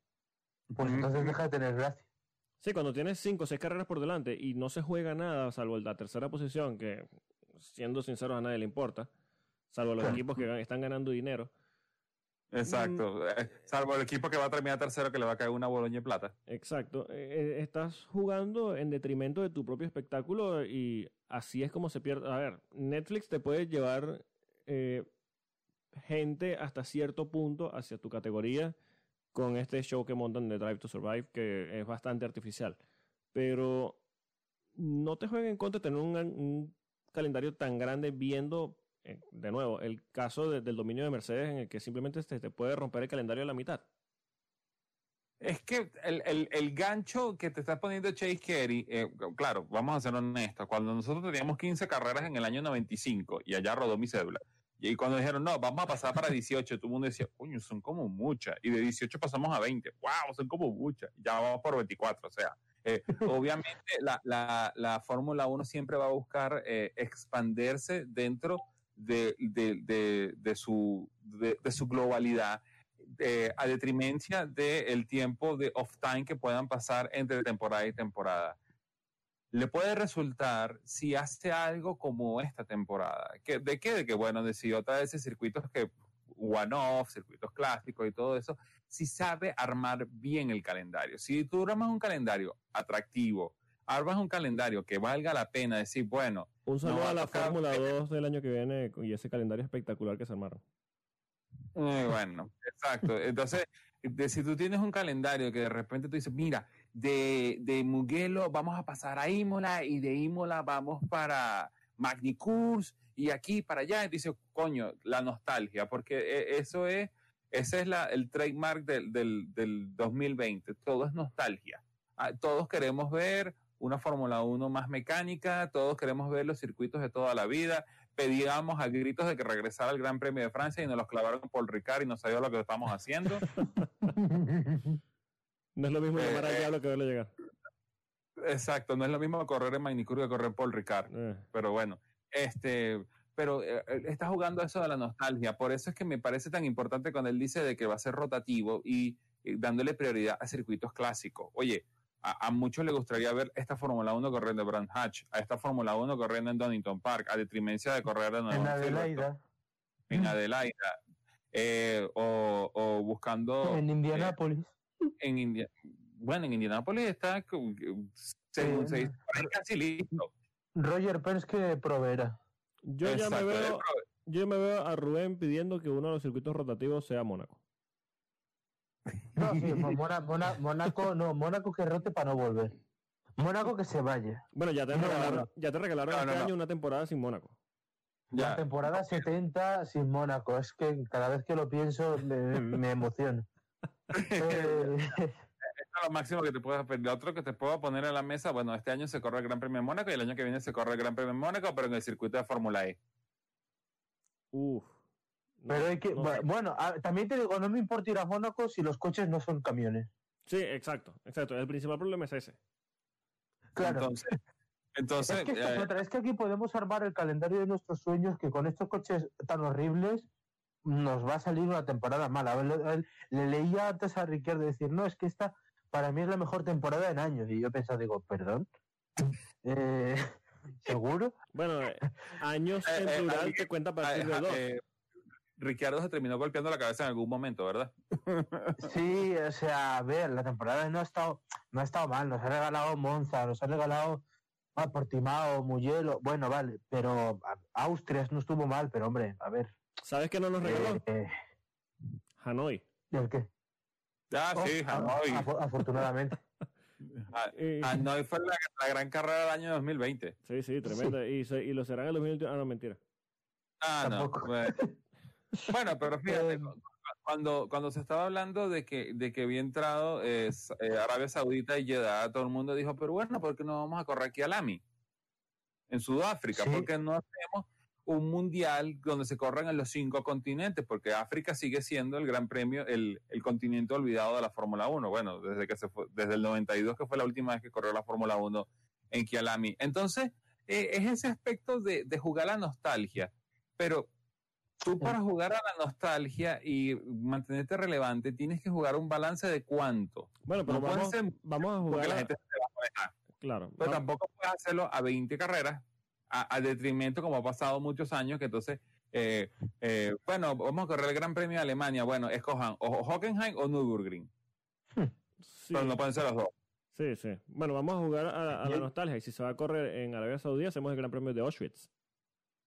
pues entonces deja de tener gracia. Sí, cuando tienes 5 o 6 carreras por delante y no se juega nada, salvo la tercera posición, que siendo sinceros a nadie le importa, salvo los Claro. equipos que están ganando dinero. Exacto. Eh, salvo el equipo que va a terminar tercero que le va a caer una boloña de plata. Exacto. Eh, eh, estás jugando en detrimento de tu propio espectáculo y así es como se pierde. A ver, Netflix te puede llevar eh, gente hasta cierto punto hacia tu categoría con este show que montan de Drive to Survive, que es bastante artificial. Pero no te jueguen en contra de tener un, un calendario tan grande viendo, de nuevo, el caso de- del dominio de Mercedes en el que simplemente se te puede romper el calendario a la mitad. Es que el, el, el gancho que te está poniendo Chase Carey, eh, claro, vamos a ser honestos, cuando nosotros teníamos 15 carreras en el año 95 y allá rodó mi cédula, y cuando dijeron, no, vamos a pasar para 18, todo el mundo decía, coño, son como muchas, y de 18 pasamos a 20, wow, son como muchas, y ya vamos por 24, o sea, eh, obviamente la, la, la Fórmula 1 siempre va a buscar eh, expandirse dentro de, de, de, de su, su globalidad eh, a detrimencia del tiempo de off time que puedan pasar entre temporada y temporada. Le puede resultar si hace algo como esta temporada. ¿Que, ¿De qué? De que, bueno, de si otra vez circuitos que one-off, circuitos clásicos y todo eso, si sabe armar bien el calendario. Si tú armas un calendario atractivo, armas un calendario que valga la pena decir, bueno, Un saludo No a la Fórmula 2 del año que viene y ese calendario espectacular que se armaron. Muy bueno, exacto. Entonces, de, si tú tienes un calendario que de repente tú dices, mira, de, de Mugello vamos a pasar a Imola y de Imola vamos para Magnicurs y aquí para allá, y dices, coño, la nostalgia, porque eh, eso es, ese es la, el trademark del, del, del 2020, todo es nostalgia. Ah, Todos queremos ver una Fórmula 1 más mecánica, todos queremos ver los circuitos de toda la vida, pedíamos a gritos de que regresara el Gran Premio de Francia y nos los clavaron por Ricard y no sabía lo que estamos haciendo. No es lo mismo Eh, llamar al eh. diablo que verlo llegar. Exacto, no es lo mismo correr en Magnicur que correr por Ricard, Eh, pero bueno, este, pero eh, eh, está jugando eso de la nostalgia, por eso es que me parece tan importante cuando él dice de que va a ser rotativo y dándole prioridad a circuitos clásicos. Oye, a, a muchos les gustaría ver esta Fórmula 1 corriendo en Brand Hatch, a esta Fórmula 1 corriendo en Donington Park, a detrimencia de correr de nuevo en. Adelaida, en Adelaida eh, o, o buscando en Indianápolis. en India. Bueno, en Indianápolis está, que, según se dice, casi listo. Roger Penske proveerá. yo ya me veo, yo me veo a Rubén pidiendo que uno de los circuitos rotativos sea Mónaco. No, sí, Mo- Mona- Mona- Mónaco, no, Mónaco que rote para no volver. Mónaco que se vaya. Bueno, ya te regalaron, no. ya te regalaron No, este no, no. año una temporada sin Mónaco. La temporada 70 sin Mónaco. Es que cada vez que lo pienso me, me emociono. Eh, es lo máximo que te puedes pedir. Otro que te puedo poner en la mesa, bueno, este año se corre el Gran Premio de Mónaco y el año que viene se corre el Gran Premio de Mónaco, pero en el circuito de Fórmula E. Uf. No, pero hay que, no bueno, a- también te digo, no me importa ir a Mónaco si los coches no son camiones. Sí, exacto, exacto. El principal problema es ese. Claro. Entonces, Entonces, es, que esta eh, otra, es que aquí podemos armar el calendario de nuestros sueños que con estos coches tan horribles nos va a salir una temporada mala. A ver, le, le- le leía antes a Ricciardo decir, no, es que esta para mí es la mejor temporada en años. Y yo pensaba, digo, perdón. Eh, ¿Seguro? Bueno, eh, años en eh, plural te cuenta a partir de dos. Ricciardo se terminó golpeando la cabeza en algún momento, ¿verdad? Sí, o sea, a ver, la temporada no ha estado, no ha estado mal. Nos ha regalado Monza, nos ha regalado ah, Portimao, Mugello. Bueno, vale, pero Austria no estuvo mal, pero hombre, a ver. ¿Sabes qué no nos regaló? eh, eh, Hanoi. ¿y el qué? Ah, Oh, sí, a- Hanoi. afo- afortunadamente. Ah, Hanoi fue la, la gran carrera del año 2020. sí, sí, tremenda. Y, y lo serán en el 2021. Ah, no, mentira. Ah, no. Tampoco. Bueno, Bueno, pero fíjate, cu- cuando, cuando se estaba hablando de que, de que había entrado eh, eh, Arabia Saudita y Jeddah, todo el mundo dijo, pero bueno, ¿por qué no vamos a correr aquí al AMI? En Sudáfrica, Sí. ¿por qué no hacemos un mundial donde se corran en los cinco continentes? Porque África sigue siendo el gran premio, el, el continente olvidado de la Fórmula 1. Bueno, desde que se fue, desde el 92 que fue la última vez que corrió la Fórmula 1 en Kialami. Entonces, eh, es ese aspecto de, de jugar la nostalgia. Pero tú para jugar a la nostalgia y mantenerte relevante, tienes que jugar un balance de cuánto. Bueno, pero No vamos, ser vamos a jugar. la a- gente se va a molestar. Claro. Pero tampoco puedes hacerlo a 20 carreras, a, a detrimento, como ha pasado muchos años, que entonces, eh, eh, bueno, vamos a correr el Gran Premio de Alemania. Bueno, escojan o Hockenheim o Nürburgring, sí, pero no pueden ser los dos. sí, sí. Bueno, vamos a jugar a, a la nostalgia. Y si se va a correr en Arabia Saudí, hacemos el Gran Premio de Auschwitz.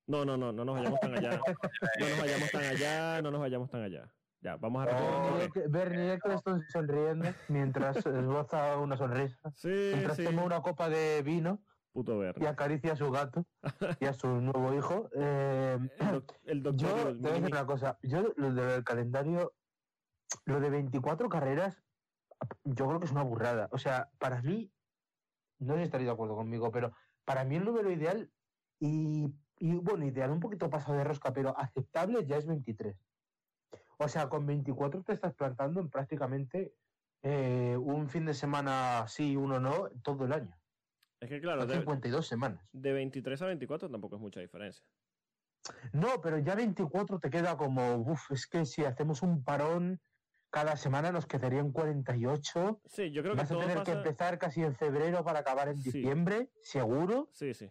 No, no, no, no nos vayamos tan allá. No nos vayamos tan allá, no nos vayamos tan allá. Ya, vamos a Bernie repetir. Eck- Bernie Eccleston sonriendo mientras esboza una sonrisa. Sí, Mientras sí. toma una copa de vino Puto y acaricia a su gato y a su nuevo hijo. Eh, El, doc- el doctor. yo te voy a decir una cosa. Yo lo del calendario, lo de 24 carreras, yo creo que es una burrada. O sea, para mí, no sé si estaréis de acuerdo conmigo, pero para mí el número ideal y, y, bueno, ideal un poquito pasado de rosca, pero aceptable ya es 23. O sea, con 24 te estás plantando en prácticamente eh, un fin de semana sí, uno no, todo el año. Es que claro, de, 52 semanas. de 23 a 24 tampoco es mucha diferencia. No, pero ya 24 te queda como, uff, es que si hacemos un parón, cada semana nos quedarían 48. Sí, yo creo que Vas a tener que empezar casi en febrero para acabar en Sí. diciembre, seguro. Sí, sí.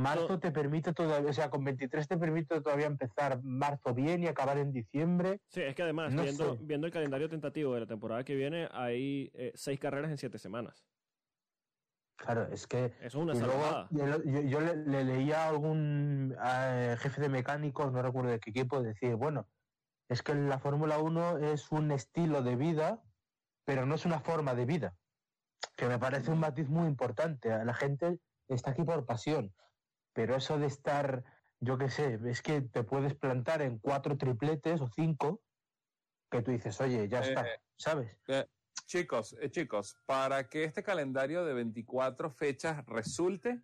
Marzo te permite todavía, o sea, con 23 te permite todavía empezar marzo bien y acabar en diciembre. Sí, es que además, No viendo, el calendario tentativo de la temporada que viene, hay eh, seis carreras en siete semanas. Claro, es que Eso es una salvada. yo, yo- yo le, le leía a algún eh, jefe de mecánicos, no recuerdo de qué equipo, decir, bueno, es que la Fórmula 1 es un estilo de vida, pero no es una forma de vida. Que me parece un matiz muy importante. La gente está aquí por pasión, pero eso de estar, yo qué sé, es que te puedes plantar en cuatro tripletes o cinco, que tú dices, oye, ya Eh, está, ¿sabes? Chicos, eh, chicos, para que este calendario de 24 fechas resulte,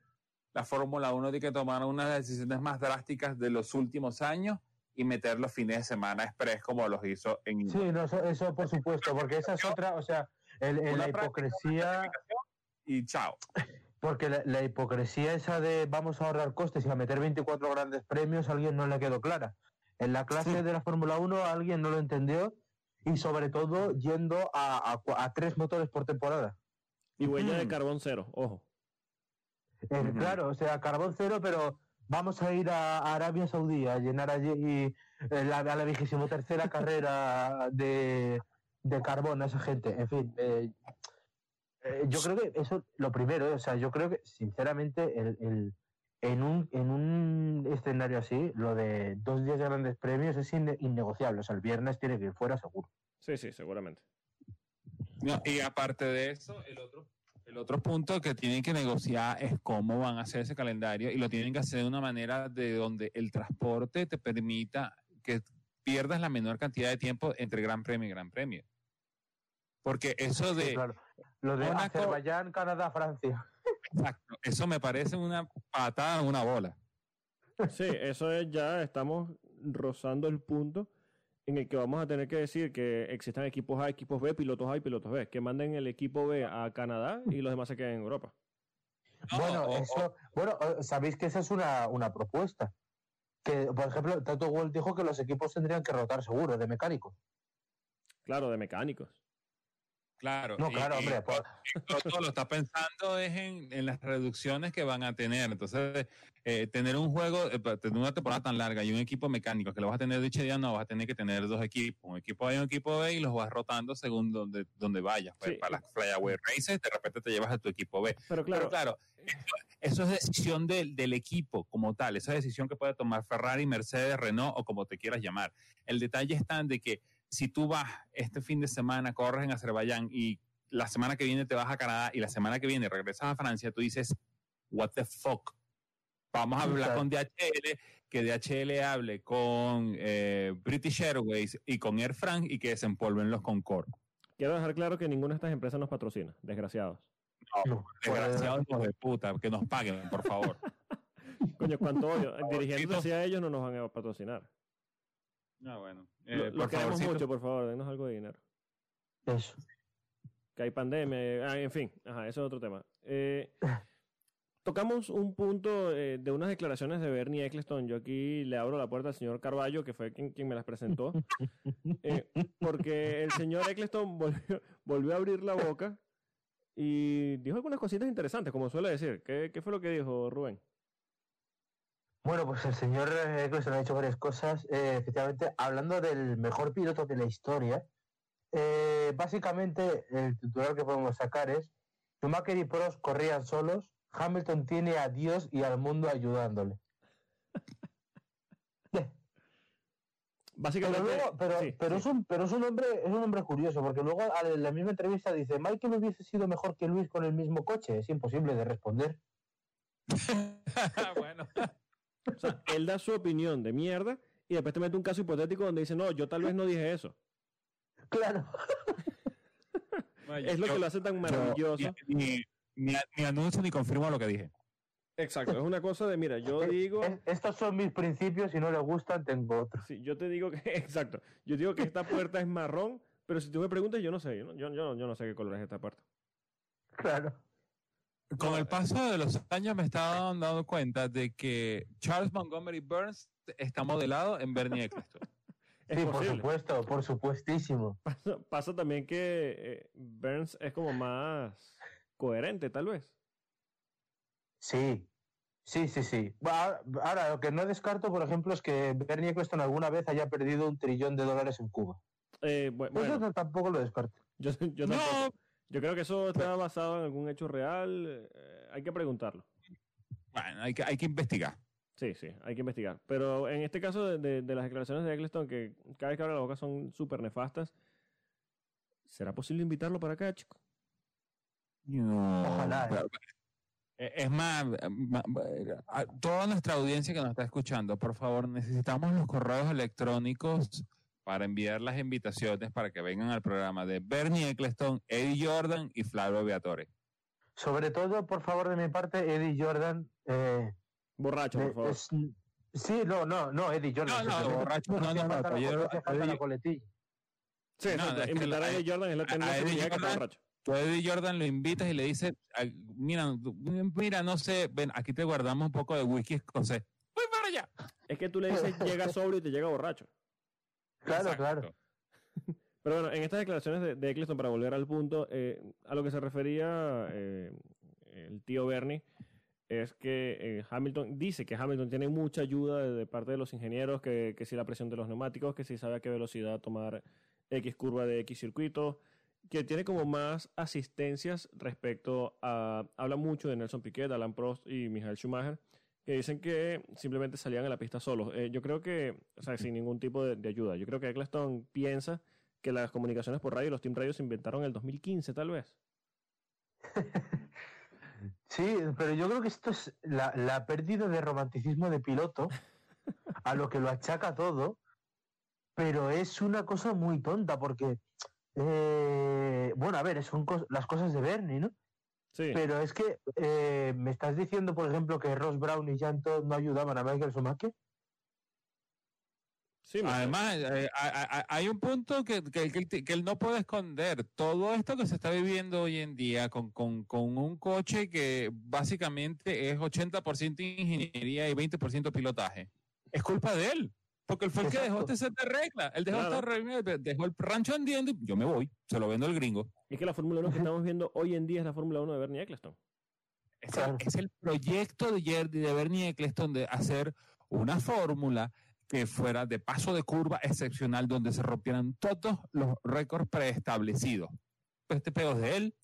la Fórmula 1 tiene que tomar unas decisiones más drásticas de los últimos años y meter los fines de semana express como los hizo en Sí, no, eso, eso por supuesto, porque esa es otra, o sea, el- el- la hipocresía... y chao. Porque la, la hipocresía esa de vamos a ahorrar costes y a meter 24 grandes premios a alguien no le quedó clara. En la clase de la Fórmula 1 alguien no lo entendió y sobre todo yendo a, a cua- a tres motores por temporada. Y huella de Ujú. carbón cero, ojo. Eh. Claro, o sea, carbón cero, pero vamos a ir a, a Arabia Saudí a llenar allí y, eh, la, a la vigésimo tercera carrera de, de carbón a esa gente. En fin, eh, eh, yo creo que eso, lo primero, o sea, yo creo que sinceramente el, el- en, un, en un escenario así, lo de dos días de grandes premios es inne- innegociable. O sea, el viernes tiene que ir fuera seguro. Sí, sí, seguramente. No, y aparte de eso, el otro, el otro punto que tienen que negociar es cómo van a hacer ese calendario y lo tienen que hacer de una manera de donde el transporte te permita que pierdas la menor cantidad de tiempo entre Gran Premio y Gran Premio. Porque eso Sí, de... claro. Lo de Mónaco- Azerbaiyán, Canadá, Francia. Exacto, eso me parece una patada en una bola. Sí, eso es ya, estamos rozando el punto en el que vamos a tener que decir que existan equipos A, equipos B, pilotos A y pilotos B, que manden el equipo B a Canadá y los demás se queden en Europa. No, bueno, o- eso, bueno, sabéis que esa es una, una propuesta. Que, por ejemplo, Tato Wolf dijo que los equipos tendrían que rotar seguro de mecánicos. Claro, de mecánicos. Claro. No, y- claro, y hombre. pues, Toto lo está pensando es en, en las reducciones que van a tener. Entonces, eh, tener un juego, eh, tener una temporada tan larga y un equipo mecánico que lo vas a tener dicho día, no, vas a tener que tener dos equipos, un equipo A y un equipo B y los vas rotando según donde, donde vayas. Pues, Sí. Para las Flyaway Races, de repente te llevas a tu equipo B. Pero claro, Pero claro, eso, eso es decisión del, del equipo como tal, esa decisión que puede tomar Ferrari, Mercedes, Renault o como te quieras llamar. El detalle está en de que si tú vas este fin de semana, corres en Azerbaiyán y la semana que viene te vas a Canadá y la semana que viene regresas a Francia, tú dices, what the fuck. Vamos a hablar con DHL, que DHL hable con eh, British Airways y con Air France y que desempolven los Concorde. quiero dejar claro que ninguna de estas empresas nos patrocina, desgraciados. no, Desgraciados hijos de puta, que nos paguen, por favor. Coño, cuánto odio. Dirigiéndose hacia ellos no nos van a patrocinar. No, bueno. Lo, eh, lo por queremos favorcito. mucho, por favor, denos algo de dinero. Eso. Que hay pandemia, ah, en fin, ajá, eso es otro tema. Eh, tocamos un punto eh, de unas declaraciones de Bernie Eccleston. Yo aquí le abro la puerta al señor Carballo, que fue quien, quien me las presentó. Eh, porque el señor Eccleston volvió, volvió a abrir la boca y dijo algunas cositas interesantes, como suele decir. ¿Qué, qué fue lo que dijo Rubén? Bueno, pues el señor eh, Eccleston ha dicho varias cosas. Eh, efectivamente, hablando del mejor piloto de la historia, eh, básicamente el titular que podemos sacar es Schumacher y Prost corrían solos, Hamilton tiene a Dios y al mundo ayudándole. Eh, Pero Básicamente, luego, pero, sí, pero sí. es un, pero es un hombre, es un hombre curioso, porque luego en la misma entrevista dice Michael hubiese sido mejor que Luis con el mismo coche. Es imposible de responder. bueno. O sea, él da su opinión de mierda y después te mete un caso hipotético donde dice, no, yo tal vez no dije eso. Claro. Es lo que lo hace tan maravilloso. Ni, ni, ni anuncio ni confirmo lo que dije. Exacto, es una cosa de, mira, yo digo... Estos son mis principios, si no le gustan, tengo otros. Sí, yo te digo que, exacto, yo digo que esta puerta es marrón, pero si tú me preguntas, yo no sé, yo no, yo, yo- yo no sé qué color es esta puerta. Claro. Con No, el paso de los años me estaba dando cuenta de que Charles Montgomery Burns está modelado en Bernie Eccleston. Es sí, por supuesto, por supuestísimo. Pasa, pasa también que eh, Burns es como más coherente, tal vez. Sí, sí, sí, sí. Ahora, ahora, lo que no descarto, por ejemplo, es que Bernie Eccleston alguna vez haya perdido un trillón de dólares en Cuba. Eh, Eso bueno, no- tampoco lo descarto. yo, yo No. Yo creo que eso está basado en algún hecho real. eh, hay que preguntarlo. Bueno, hay que, hay que investigar. Sí, sí, hay que investigar. Pero en este caso de, de- de las declaraciones de Eccleston, que cada vez que abre la boca son súper nefastas, ¿será posible invitarlo para acá, chico? No, Ojalá, pero- eh, Es más, toda nuestra audiencia que nos está escuchando, por favor, necesitamos los correos electrónicos para enviar las invitaciones para que vengan al programa de Bernie Eccleston, Eddie Jordan y Flavio Beatore. Sobre todo, por favor, de mi parte, Eddie Jordan. eh, Borracho, por eh, favor. es- sí, no, no, no, Eddie Jordan. No, no, borracho, no, no, se no, falta la pero yo-. Sí, no, que Invitar a Eddie Jordan es la que está borracho. Tú a Eddie Jordan lo invitas y le dices, "Ay, mira, mira, no sé, ven, aquí te guardamos un poco de whisky escocés. Voy para allá. Es que tú le dices llega sobrio y te llega borracho. Claro, Exacto. claro. Pero bueno, en estas declaraciones de, de Eccleston, para volver al punto, eh, a lo que se refería eh, el tío Bernie, es que eh, Hamilton dice que Hamilton tiene mucha ayuda de, de parte de los ingenieros, que, que si la presión de los neumáticos, que si sabe a qué velocidad tomar X curva de X circuito, que tiene como más asistencias respecto a... Habla mucho de Nelson Piquet, Alan Prost y Michael Schumacher, que dicen que simplemente salían a la pista solos. Eh, yo creo que, o sea, sin ningún tipo de, ayuda. Yo creo que Eccleston piensa que las comunicaciones por radio, los Team Radio se inventaron en el 2015, tal vez. Sí, pero yo creo que esto es la, pérdida de romanticismo de piloto, a lo que lo achaca todo, pero es una cosa muy tonta porque, eh, bueno, a ver, son cos- las cosas de Bernie, ¿no? Sí, Pero es que eh, me estás diciendo, por ejemplo, que Ross Brown y Jan Todd no ayudaban a Michael Schumacher. Sí, Además, eh, a- a- hay un punto que, que, que él- que él no puede esconder. Todo esto que se está viviendo hoy en día con, con, con un coche que básicamente es 80% ingeniería y 20% pilotaje, es culpa de él. Porque él fue el que dejó este set de regla. Él dejó, Claro. esta regla, de- dejó el rancho andiendo y yo me voy. Se lo vendo al gringo. es que la Fórmula 1 que estamos viendo hoy en día es la Fórmula 1 de Bernie Eccleston. Es, Claro. el, es el proyecto de, Jer- de Bernie Eccleston de hacer una fórmula que fuera de paso de curva excepcional donde se rompieran todos los récords preestablecidos. Pues este pedo es de él.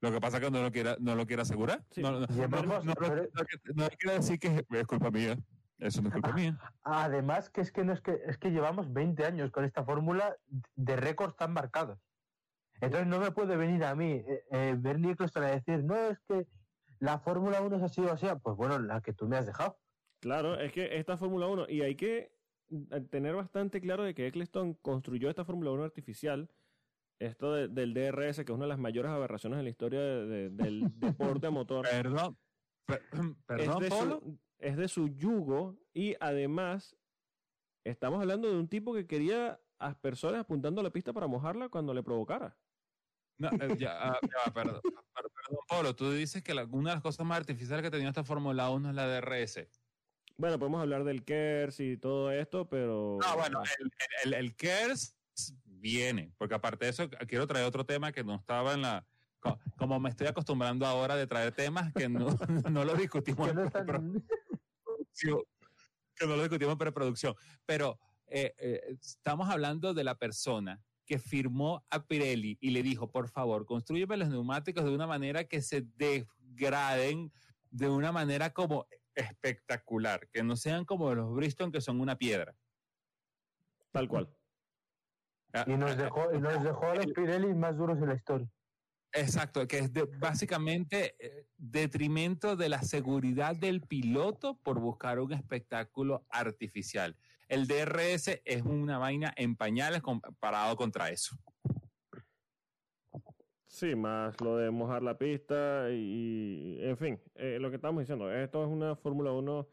Lo que pasa es que no lo quiere, no lo quiere asegurar. Sí. No, no, no, no, no, pero- no- no quiere decir que es culpa mía. Eso no es culpa mía. Además, que es que no es que es que llevamos 20 años con esta fórmula de récords tan marcados. Entonces no me puede venir a mí eh, eh, Bernie Eccleston a decir, no, es que la Fórmula 1 ha sido así. Pues bueno, la que tú me has dejado. Claro, es que esta Fórmula 1, y hay que tener bastante claro de que Eccleston construyó esta Fórmula 1 artificial, esto de- del DRS, que es una de las mayores aberraciones en la historia de- de- del deporte a motor. Perdón. Per- perdón, es, de Polo. su, es de su yugo y además estamos hablando de un tipo que quería aspersores apuntando a la pista para mojarla cuando le provocara. No, eh, ya, ah, ya perdón, per- perdón, Polo. Tú dices que la- una de las cosas más artificiales que tenía esta Fórmula 1 es la DRS. Bueno, podemos hablar del KERS y todo esto, pero... No, bueno, el, el, el, el KERS viene, porque aparte de eso, quiero traer otro tema que no estaba en la... co- Como me estoy acostumbrando ahora de traer temas que no, no lo discutimos Que en no están- preproducción, que no lo discutimos en preproducción, pero eh, eh, estamos hablando de la persona que firmó a Pirelli y le dijo, por favor, construyeme los neumáticos de una manera que se degraden de una manera como espectacular, que no sean como los Bristol que son una piedra. Tal cual. Ah, Y nos ah, dejó, y nos dejó a los Pirelli más duros en la historia. Exacto, que es básicamente eh, detrimento de la seguridad del piloto por buscar un espectáculo artificial. El DRS es una vaina en pañales comparado contra eso. Sí, más lo de mojar la pista y, en fin, eh, lo que estamos diciendo, esto es una Fórmula 1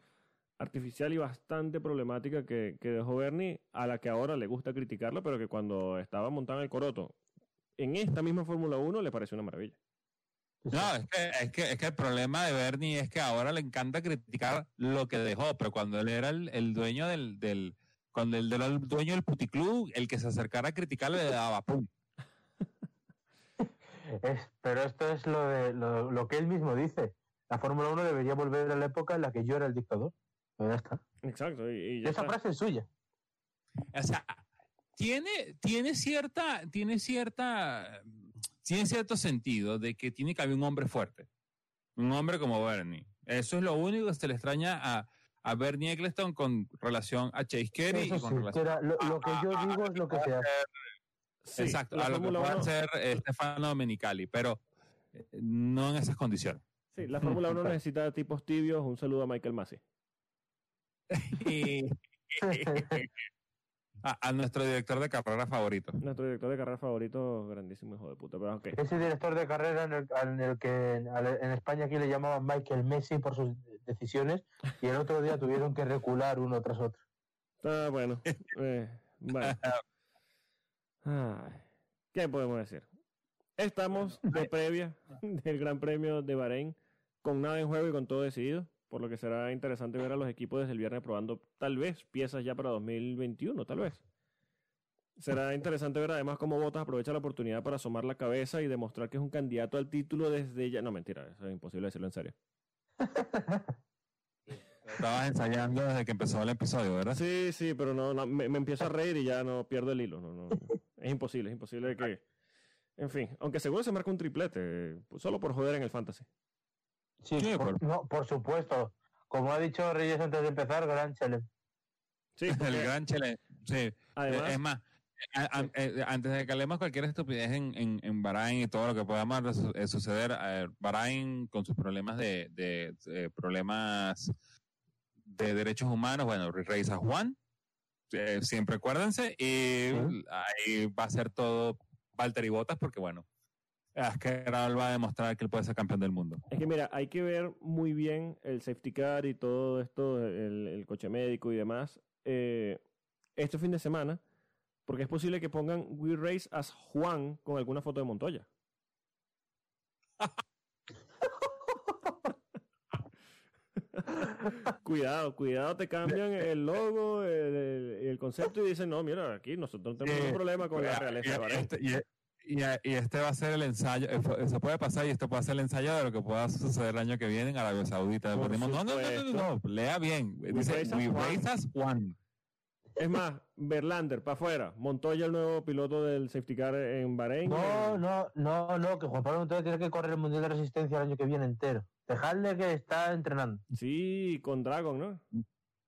artificial y bastante problemática que, que dejó Bernie, a la que ahora le gusta criticarla, pero que cuando estaba montada en el coroto, en esta misma Fórmula 1 le pareció una maravilla. No, es que, es que, es que el problema de Bernie es que ahora le encanta criticar lo que dejó, pero cuando él era el, el dueño del, del cuando él era el dueño del puticlub, el que se acercara a criticarle le daba pum. Es- pero esto es lo, de, lo, lo que él mismo dice. La Fórmula 1 debería volver a la época en la que yo era el dictador. Pero ya está. Exacto, y Y ya esa está. frase es suya. O sea, tiene, tiene cierta, tiene cierta, tiene cierto sentido de que tiene que haber un hombre fuerte. Un hombre como Bernie. Eso es lo único que se le extraña a, a Bernie Eccleston con relación a Chase Carey Eso y con sí, relación era lo, lo que yo digo es lo que se hace. Sí, Exacto, a lo que puede 1 hacer eh, Stefano Domenicali, pero eh, no en esas condiciones. sí, la Fórmula 1 necesita tipos tibios. Un saludo a Michael Massey. Y- a, a nuestro director de carrera favorito. Nuestro director de carrera favorito, grandísimo hijo de puta, pero ok. Ese director de carrera en el, en el que en, en España aquí le llamaban Michael Messi por sus decisiones y el otro día tuvieron que recular uno tras otro. Ah, bueno. eh, bueno. Ay, ¿Qué podemos decir? Estamos de previa del Gran Premio de Bahrein con nada en juego y con todo decidido, por lo que será interesante ver a los equipos desde el viernes probando tal vez piezas ya para 2021, tal vez. Será interesante ver además cómo Bottas aprovecha la oportunidad para asomar la cabeza y demostrar que es un candidato al título desde ya. No, mentira, eso es imposible decirlo en serio. Estabas ensayando desde que empezó el episodio, ¿verdad? Sí, sí, pero no, no, me, me empiezo a reír y ya no pierdo el hilo. No, no, es imposible, es imposible que. En fin, aunque seguro se marca un triplete, eh, solo por joder en el fantasy. Sí, Sí, por, por- no, por supuesto. Como ha dicho Reyes antes de empezar, gran challenge. Sí, El porque gran chile. Sí. además, es más, a- a- eh, antes de que hablemos cualquier estupidez en, en, en Bahrain y todo lo que pueda más resu- eh, suceder, Bahrain con sus problemas de, de, eh, problemas de derechos humanos, bueno, Reisa Juan, eh, siempre acuérdense, y Sí. ahí va a ser todo Valtteri Bottas porque bueno, Askeral va a demostrar que él puede ser campeón del mundo. es que mira, hay que ver muy bien el safety car y todo esto, el, el coche médico y demás. Eh, este fin de semana, porque es posible que pongan We Race as Juan con alguna foto de Montoya. cuidado, cuidado, te cambian el logo, el, el- concepto y dicen, no, mira, aquí nosotros no tenemos Eh, ningún problema con la realeza de y- Bahrein". este- y, y- y este va a ser el ensayo, eh, eso puede pasar y esto puede ser el ensayo de lo que pueda suceder el año que viene en Arabia Saudita. No, no, no, no, no, lea bien. Dice, we one". race as one. Es más, Verlander, para afuera. Montoya, el nuevo piloto del safety car en Bahrein. No, no, no, no, que Juan Pablo Montoya tiene que correr el Mundial de Resistencia el año que viene entero. Dejadle que está entrenando. Sí, con Dragon, ¿no?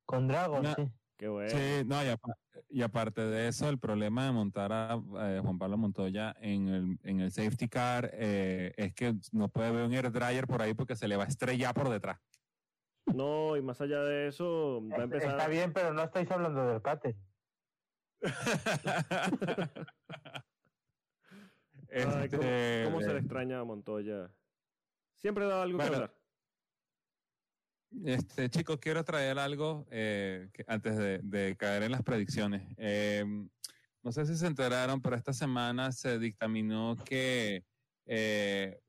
Con Dragon, No. sí. Qué bueno. Sí, no, y, apa- y aparte de eso, el problema de montar a eh, Juan Pablo Montoya en el, en el safety car eh, es que no puede ver un air dryer por ahí porque se le va a estrellar por detrás. No, y más allá de eso, va a empezar. Está bien, pero no estáis hablando del Cate. Ay, ¿cómo, Este, cómo se le extraña a Montoya? Siempre da algo que hablar. Este, chicos, quiero traer algo eh, que- antes de, de caer en las predicciones. Eh, no sé si se enteraron, pero esta semana se dictaminó que eh,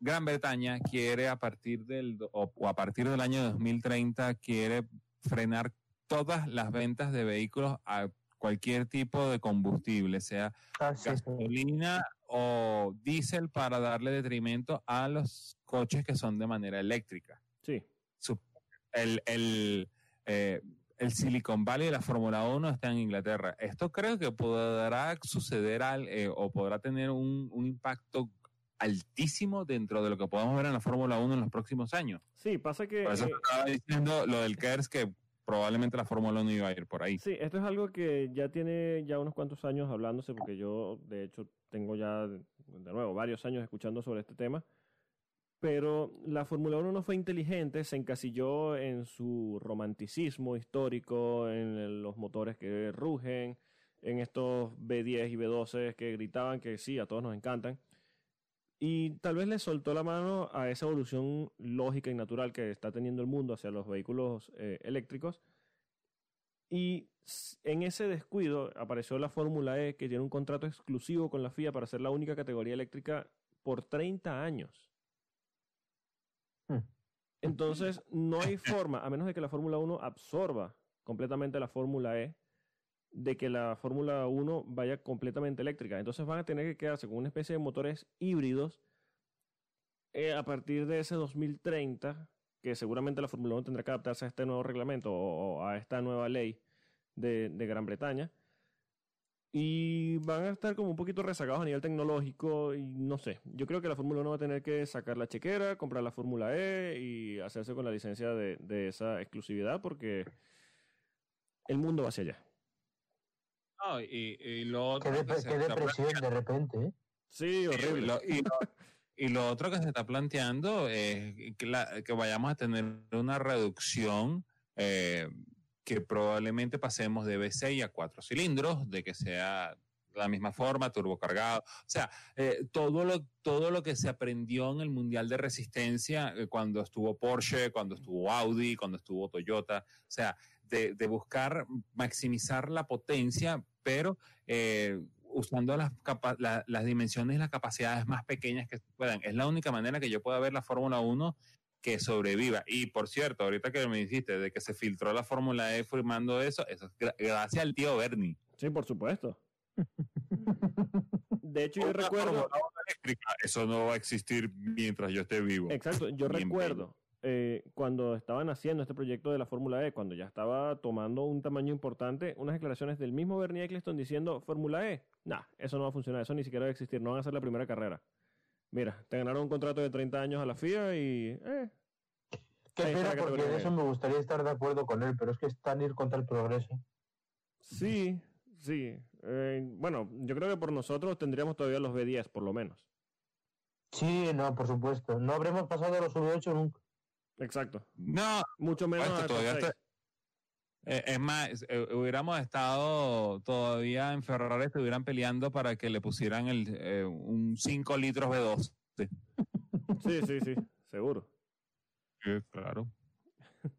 Gran Bretaña quiere a partir del o, o a partir del año 2030 quiere frenar todas las ventas de vehículos a cualquier tipo de combustible, sea Ah, sí, sí. gasolina o diésel para darle detrimento a los coches que son de manera eléctrica Sí. Su- el, el, eh, el Silicon Valley de la Fórmula 1 está en Inglaterra. Esto creo que podrá suceder al, eh, o podrá tener un, un impacto altísimo dentro de lo que podamos ver en la Fórmula 1 en los próximos años. Sí, pasa que. Por eso eh, estaba diciendo lo del KERS que probablemente la Fórmula 1 iba a ir por ahí. Sí, esto es algo que ya tiene ya unos cuantos años hablándose, porque yo, de hecho, tengo ya, de nuevo, varios años escuchando sobre este tema. Pero la Fórmula 1 no fue inteligente, se encasilló en su romanticismo histórico, en los motores que rugen, en estos B10 y B12 que gritaban que sí, a todos nos encantan. Y tal vez le soltó la mano a esa evolución lógica y natural que está teniendo el mundo hacia los vehículos eh, eléctricos. Y en ese descuido apareció la Fórmula E, que tiene un contrato exclusivo con la FIA para ser la única categoría eléctrica por 30 años. Entonces, no hay forma, a menos de que la Fórmula 1 absorba completamente la Fórmula E, de que la Fórmula 1 vaya completamente eléctrica. Entonces van a tener que quedarse con una especie de motores híbridos eh, a partir de ese 2030, que seguramente la Fórmula 1 tendrá que adaptarse a este nuevo reglamento o, o a esta nueva ley de, de Gran Bretaña. Y van a estar como un poquito rezagados a nivel tecnológico y no sé. Yo creo que la Fórmula 1 va a tener que sacar la chequera, comprar la Fórmula E y hacerse con la licencia de, de esa exclusividad porque el mundo va hacia allá. No, y, y lo Qué, otro dep- que se qué de repente, ¿eh? Sí, horrible. lo- y, lo, y lo otro que se está planteando es que, la- que vayamos a tener una reducción eh, que probablemente pasemos de V6 a cuatro cilindros, de que sea la misma forma, turbocargado. O sea, eh, todo, lo, todo lo que se aprendió en el Mundial de Resistencia eh, cuando estuvo Porsche, cuando estuvo Audi, cuando estuvo Toyota. O sea, de, de buscar maximizar la potencia, pero eh, usando las, capa- la- las dimensiones y las capacidades más pequeñas que puedan. Es la única manera que yo pueda ver la Fórmula 1 que sobreviva. Y por cierto, ahorita que me dijiste de que se filtró la Fórmula E firmando eso, eso es gra- gracias al tío Bernie. Sí, por supuesto. De hecho, yo recuerdo. Fórmula 1 eléctrica, Eso no va a existir mientras yo esté vivo. Exacto, yo Bien recuerdo eh, cuando estaban haciendo este proyecto de la Fórmula E, cuando ya estaba tomando un tamaño importante, unas declaraciones del mismo Bernie Eccleston diciendo: Fórmula E, nah, eso no va a funcionar, eso ni siquiera va a existir, no van a hacer la primera carrera. Mira, te ganaron un contrato de 30 años a la FIA y. Eh, Qué pena, porque de eso me gustaría estar de acuerdo con él, pero es que están ir contra el progreso. sí, sí. Eh, bueno, yo creo que por nosotros tendríamos todavía los B10, por lo menos. Sí, no, por supuesto. No habremos pasado los V8 nunca. Exacto. No, Mucho menos. Esto a todavía está-. Eh, es más, eh, hubiéramos estado todavía en Ferrari, estuvieran peleando para que le pusieran el, eh, un 5 litros B2. Sí, sí, sí, seguro. claro.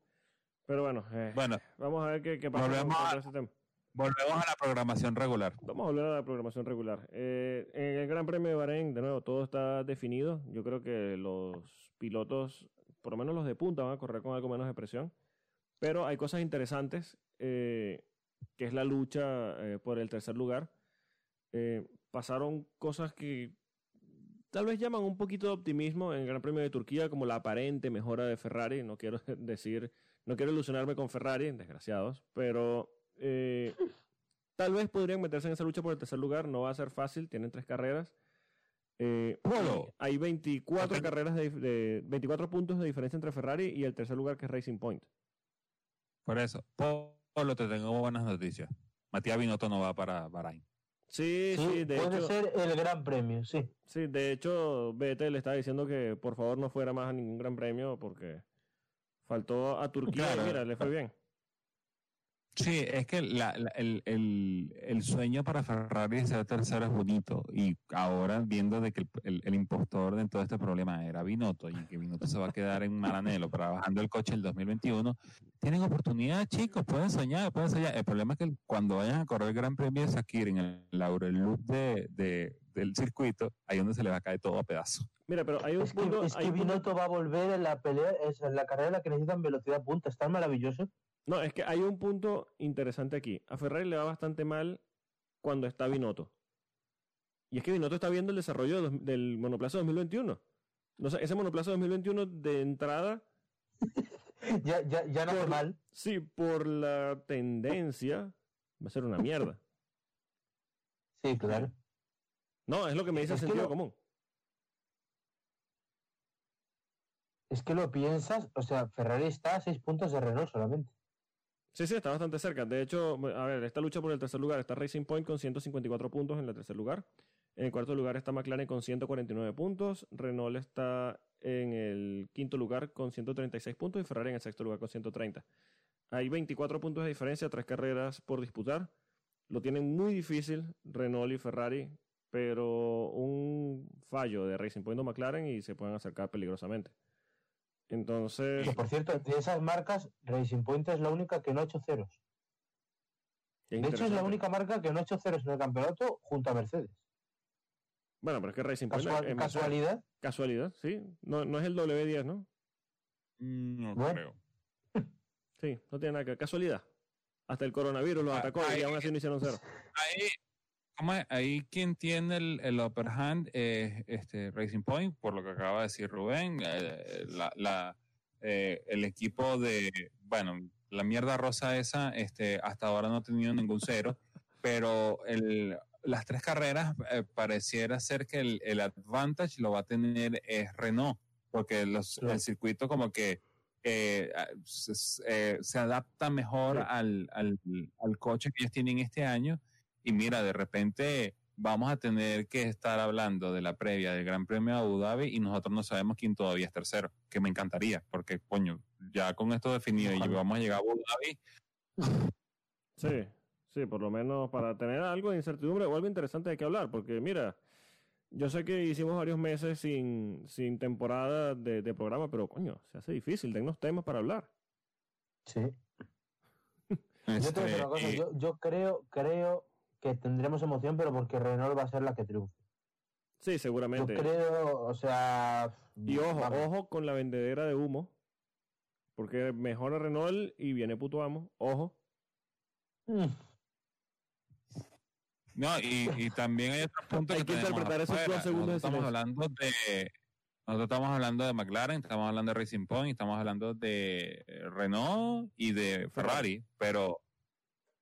Pero bueno, eh, Bueno, vamos a ver qué, qué pasa Volvemos con a- ese tema. Volvemos a la programación regular. Vamos a hablar de la programación regular. Eh, en el Gran Premio de Bahrein, de nuevo, todo está definido. Yo creo que los pilotos, por lo menos los de punta, van a correr con algo menos de presión. Pero hay cosas interesantes, eh, que es la lucha eh, por el tercer lugar. Eh, pasaron cosas que tal vez llaman un poquito de optimismo en el Gran Premio de Turquía, como la aparente mejora de Ferrari. No quiero decir, no quiero ilusionarme con Ferrari, desgraciados, pero eh, tal vez podrían meterse en esa lucha por el tercer lugar. No va a ser fácil, tienen tres carreras. Eh, Bueno. hay 24 Apenas- carreras de, de 24 puntos de diferencia entre Ferrari y el tercer lugar que es Racing Point. Por eso, Polo, te tengo buenas noticias. Matías Binotto no va para Bahrain. Sí, Sí, sí, de puede hecho, ser el gran premio, sí. sí, de hecho, BT le estaba diciendo que por favor no fuera más a ningún gran premio porque faltó a Turquía y mira, le fue bien. Sí, es que la- la- el, el- el sueño para Ferrari de ser tercero es bonito. Y ahora, viendo de que el, el- el impostor de todo este problema era Binotto y que Binotto se va a quedar en Maranello trabajando el coche el 2021, tienen oportunidad, chicos, pueden soñar, pueden soñar. El problema es que cuando vayan a correr el Gran Premio de Sakir en el Laurel Loop de, de- del circuito, ahí donde se le va a caer todo a pedazos. Mira, pero hay un Es que, punto, es hay que punto- Binotto va a volver en la pelea, es en la carrera en la que necesitan velocidad punta. Es tan maravilloso. No, es que hay un punto interesante aquí. A Ferrari le va bastante mal cuando está Binotto. Y es que Binotto está viendo el desarrollo del monoplaza 2021. No sé, ese monoplaza 2021 de entrada, Ya, ya, ya no Por- mal. sí, por la tendencia, va a ser una mierda. Sí, claro. No, es lo que me dice el Es sentido lo- común. Es que lo piensas, o sea, Ferrari está a seis puntos de Renault solamente. Sí, sí, está bastante cerca. De hecho, a ver, esta lucha por el tercer lugar está Racing Point con 154 puntos en el tercer lugar. En el cuarto lugar está McLaren con 149 puntos. Renault está en el quinto lugar con 136 puntos y Ferrari en el sexto lugar con 130. Hay 24 puntos de diferencia, tres carreras por disputar. Lo tienen muy difícil Renault y Ferrari, pero un fallo de Racing Point o McLaren y se pueden acercar peligrosamente. Entonces, Que por cierto, de esas marcas, Racing Point es la única que no ha hecho ceros. es De hecho, es la única marca que no ha hecho ceros en el campeonato junto a Mercedes. Bueno, pero es que Racing Point Casual- es Mercedes. casualidad. Casualidad, sí. No, no es el W10, ¿no? No Bueno. creo. Sí, no tiene nada que Casualidad. Hasta el coronavirus los Ah, atacó y aún así no hicieron cero. Ahí, ¿cómo es? Ahí quien tiene el, el upper hand es este Racing Point, por lo que acaba de decir Rubén. eh, la, la, eh, el equipo de, bueno, la mierda rosa esa, este, hasta ahora no ha tenido ningún cero, pero el, las tres carreras eh, pareciera ser que el, el advantage lo va a tener es Renault, porque los, Claro. el circuito como que eh, se, eh, se adapta mejor Sí. al, al, al coche que ellos tienen este año. Y mira, de repente vamos a tener que estar hablando de la previa del Gran Premio de Abu Dhabi y nosotros no sabemos quién todavía es tercero, que me encantaría, porque coño, ya con esto definido y vamos a llegar a Abu Dhabi, Sí, sí, por lo menos para tener algo de incertidumbre o algo interesante de qué hablar. Porque mira, yo sé que hicimos varios meses sin, sin temporada de, de programa, pero coño, se hace difícil. Dennos temas para hablar. Sí. Yo te voy a decir este, una cosa, eh, yo, yo creo, creo que tendremos emoción, pero porque Renault va a ser la que triunfe. Sí, Yo seguramente. creo, o sea. Y ojo, vamos, ojo con la vendedera de humo. Porque mejora Renault y viene puto amo. Ojo. mm, No, y, y también hay otro punto Hay que, que tenemos interpretar esos dos segundos de Nosotros estamos hablando de nosotros estamos hablando de McLaren, estamos hablando de Racing Point, estamos hablando de Renault y de Ferrari, pero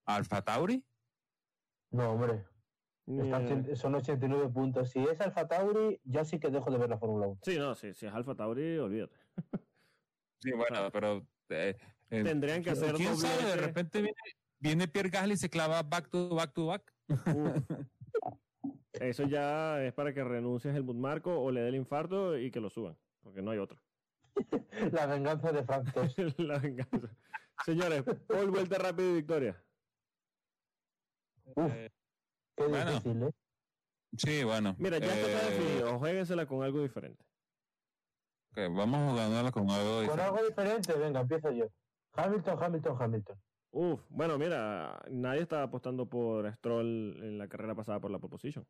Alfa Tauri, No, hombre. está ochen- son 89 puntos. Si es Alfa Tauri, ya sí que dejo de ver la Fórmula 1. Sí, no, sí, si es Alfa Tauri, olvídate. sí, bueno, pero eh, eh, Tendrían que hacer quién sabe, de repente viene, viene Pierre Gasly y se clava back to back to back. Eso ya es para que renuncies el Marco o le dé el infarto y que lo suban, porque no hay otro. La venganza de Frank Tost. La venganza. Señores, Paul, vuelta rápido y victoria. Uf, Eh, qué bueno. difícil, ¿eh? sí, bueno. Mira, ya esto está eh, definido. Jueguensela con algo diferente. ok, vamos jugándola con algo Con diferente. algo diferente, venga, empiezo yo. Hamilton, Hamilton, Hamilton. Uf, bueno, mira, nadie estaba apostando por Stroll en la carrera pasada por la pole position.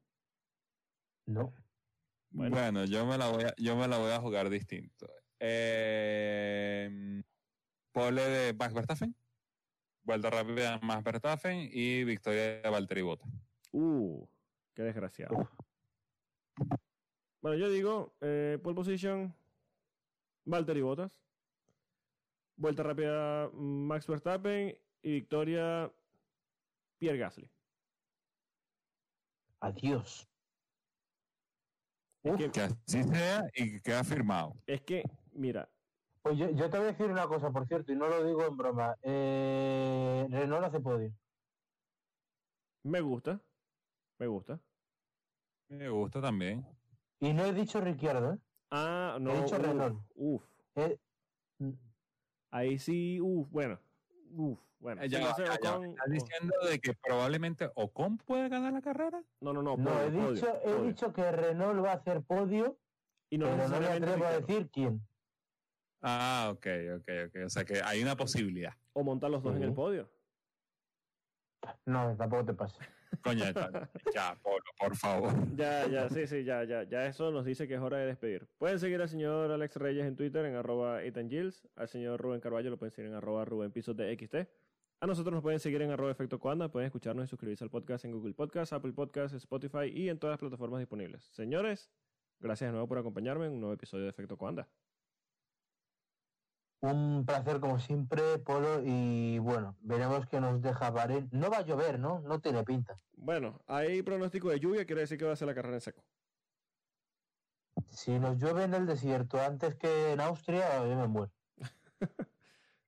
No. Bueno. Bueno, yo, me la voy a, yo me la voy a jugar distinto. Eh, pole de Max Verstappen, vuelta rápida Max Verstappen y victoria de Valtteri Bottas. Uh, qué desgraciado. Bueno, yo digo, eh, pole position, Valtteri Bottas. Vuelta rápida, Max Verstappen. Y victoria, Pierre Gasly. Adiós. Es que, Que así sea y que queda firmado. es que, mira, Pues yo, yo te voy a decir una cosa, por cierto, y no lo digo en broma. Eh, Renault hace podio. me gusta. Me gusta. Me gusta también. Y no he dicho Ricciardo, ¿eh? Ah, no. dicho uf, Renault. Uf. Eh, Ahí sí, uf, bueno. Uf, bueno. Eh, ya. Ocon- ¿Estás diciendo de que probablemente Ocon puede ganar la carrera? No, no, no. no, podio, he podio, dicho, he podio. dicho que Renault va a hacer podio, Y no pero no me atrevo a decir quién. Ah, ok, ok, ok. O sea que hay una posibilidad. O montar los dos en el podio. No, tampoco te pases. Coño, ya, Polo, por favor. Ya, ya, sí, sí, ya, ya, ya eso nos dice que es hora de despedir. Pueden seguir al señor Alex Reyes en Twitter en arroba Ethan Gilles, al señor Rubén Carballo lo pueden seguir en arroba Rubén Pisos de XT. A nosotros nos pueden seguir en arroba Efecto Cuanda, pueden escucharnos y suscribirse al podcast en Google Podcast, Apple Podcast, Spotify y en todas las plataformas disponibles. Señores, gracias de nuevo por acompañarme en un nuevo episodio de Efecto Cuanda. Un placer como siempre, Polo, y bueno, veremos qué nos deja Bahrein. No va a llover, ¿no? No tiene pinta. Bueno, hay pronóstico de lluvia, quiere decir que va a ser la carrera en seco. Si nos llueve en el desierto antes que en Austria, yo me muero.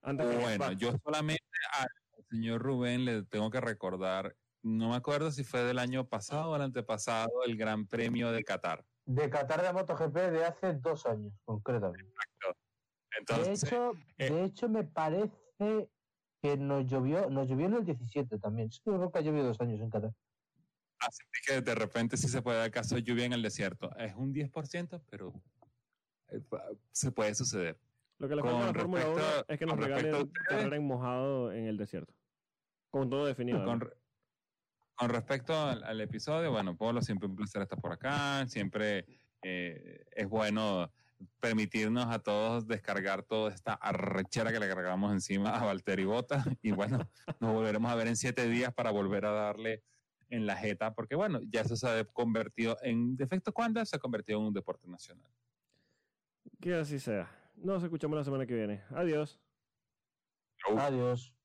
Antes que Bueno, yo solamente al señor Rubén le tengo que recordar, no me acuerdo si fue del año pasado o el antepasado, el Gran Premio de Qatar. De Qatar de MotoGP de hace dos años, concretamente. De Entonces, hecho, eh, de hecho, me parece que nos llovió, nos llovió en el 17 también. Sí, creo que ha llovido dos años en Qatar. así que de repente sí se puede dar caso de lluvia en el desierto. Es un 10%, pero eh, se puede suceder. Lo que le falta a la con Fórmula 1 respecto- es que nos regalen ustedes- carrera en mojado en el desierto. Con todo definido. Con, con respecto al, al episodio, bueno, Polo, siempre un placer estar por acá. Siempre eh, es bueno permitirnos a todos descargar toda esta arrechera que le cargamos encima a Valtteri Bota. Y bueno, nos volveremos a ver en siete días para volver a darle en la jeta, porque bueno, ya eso se ha convertido en, de efecto cuando se ha convertido en un deporte nacional. Que así sea. Nos escuchamos la semana que viene. Adiós. Adiós.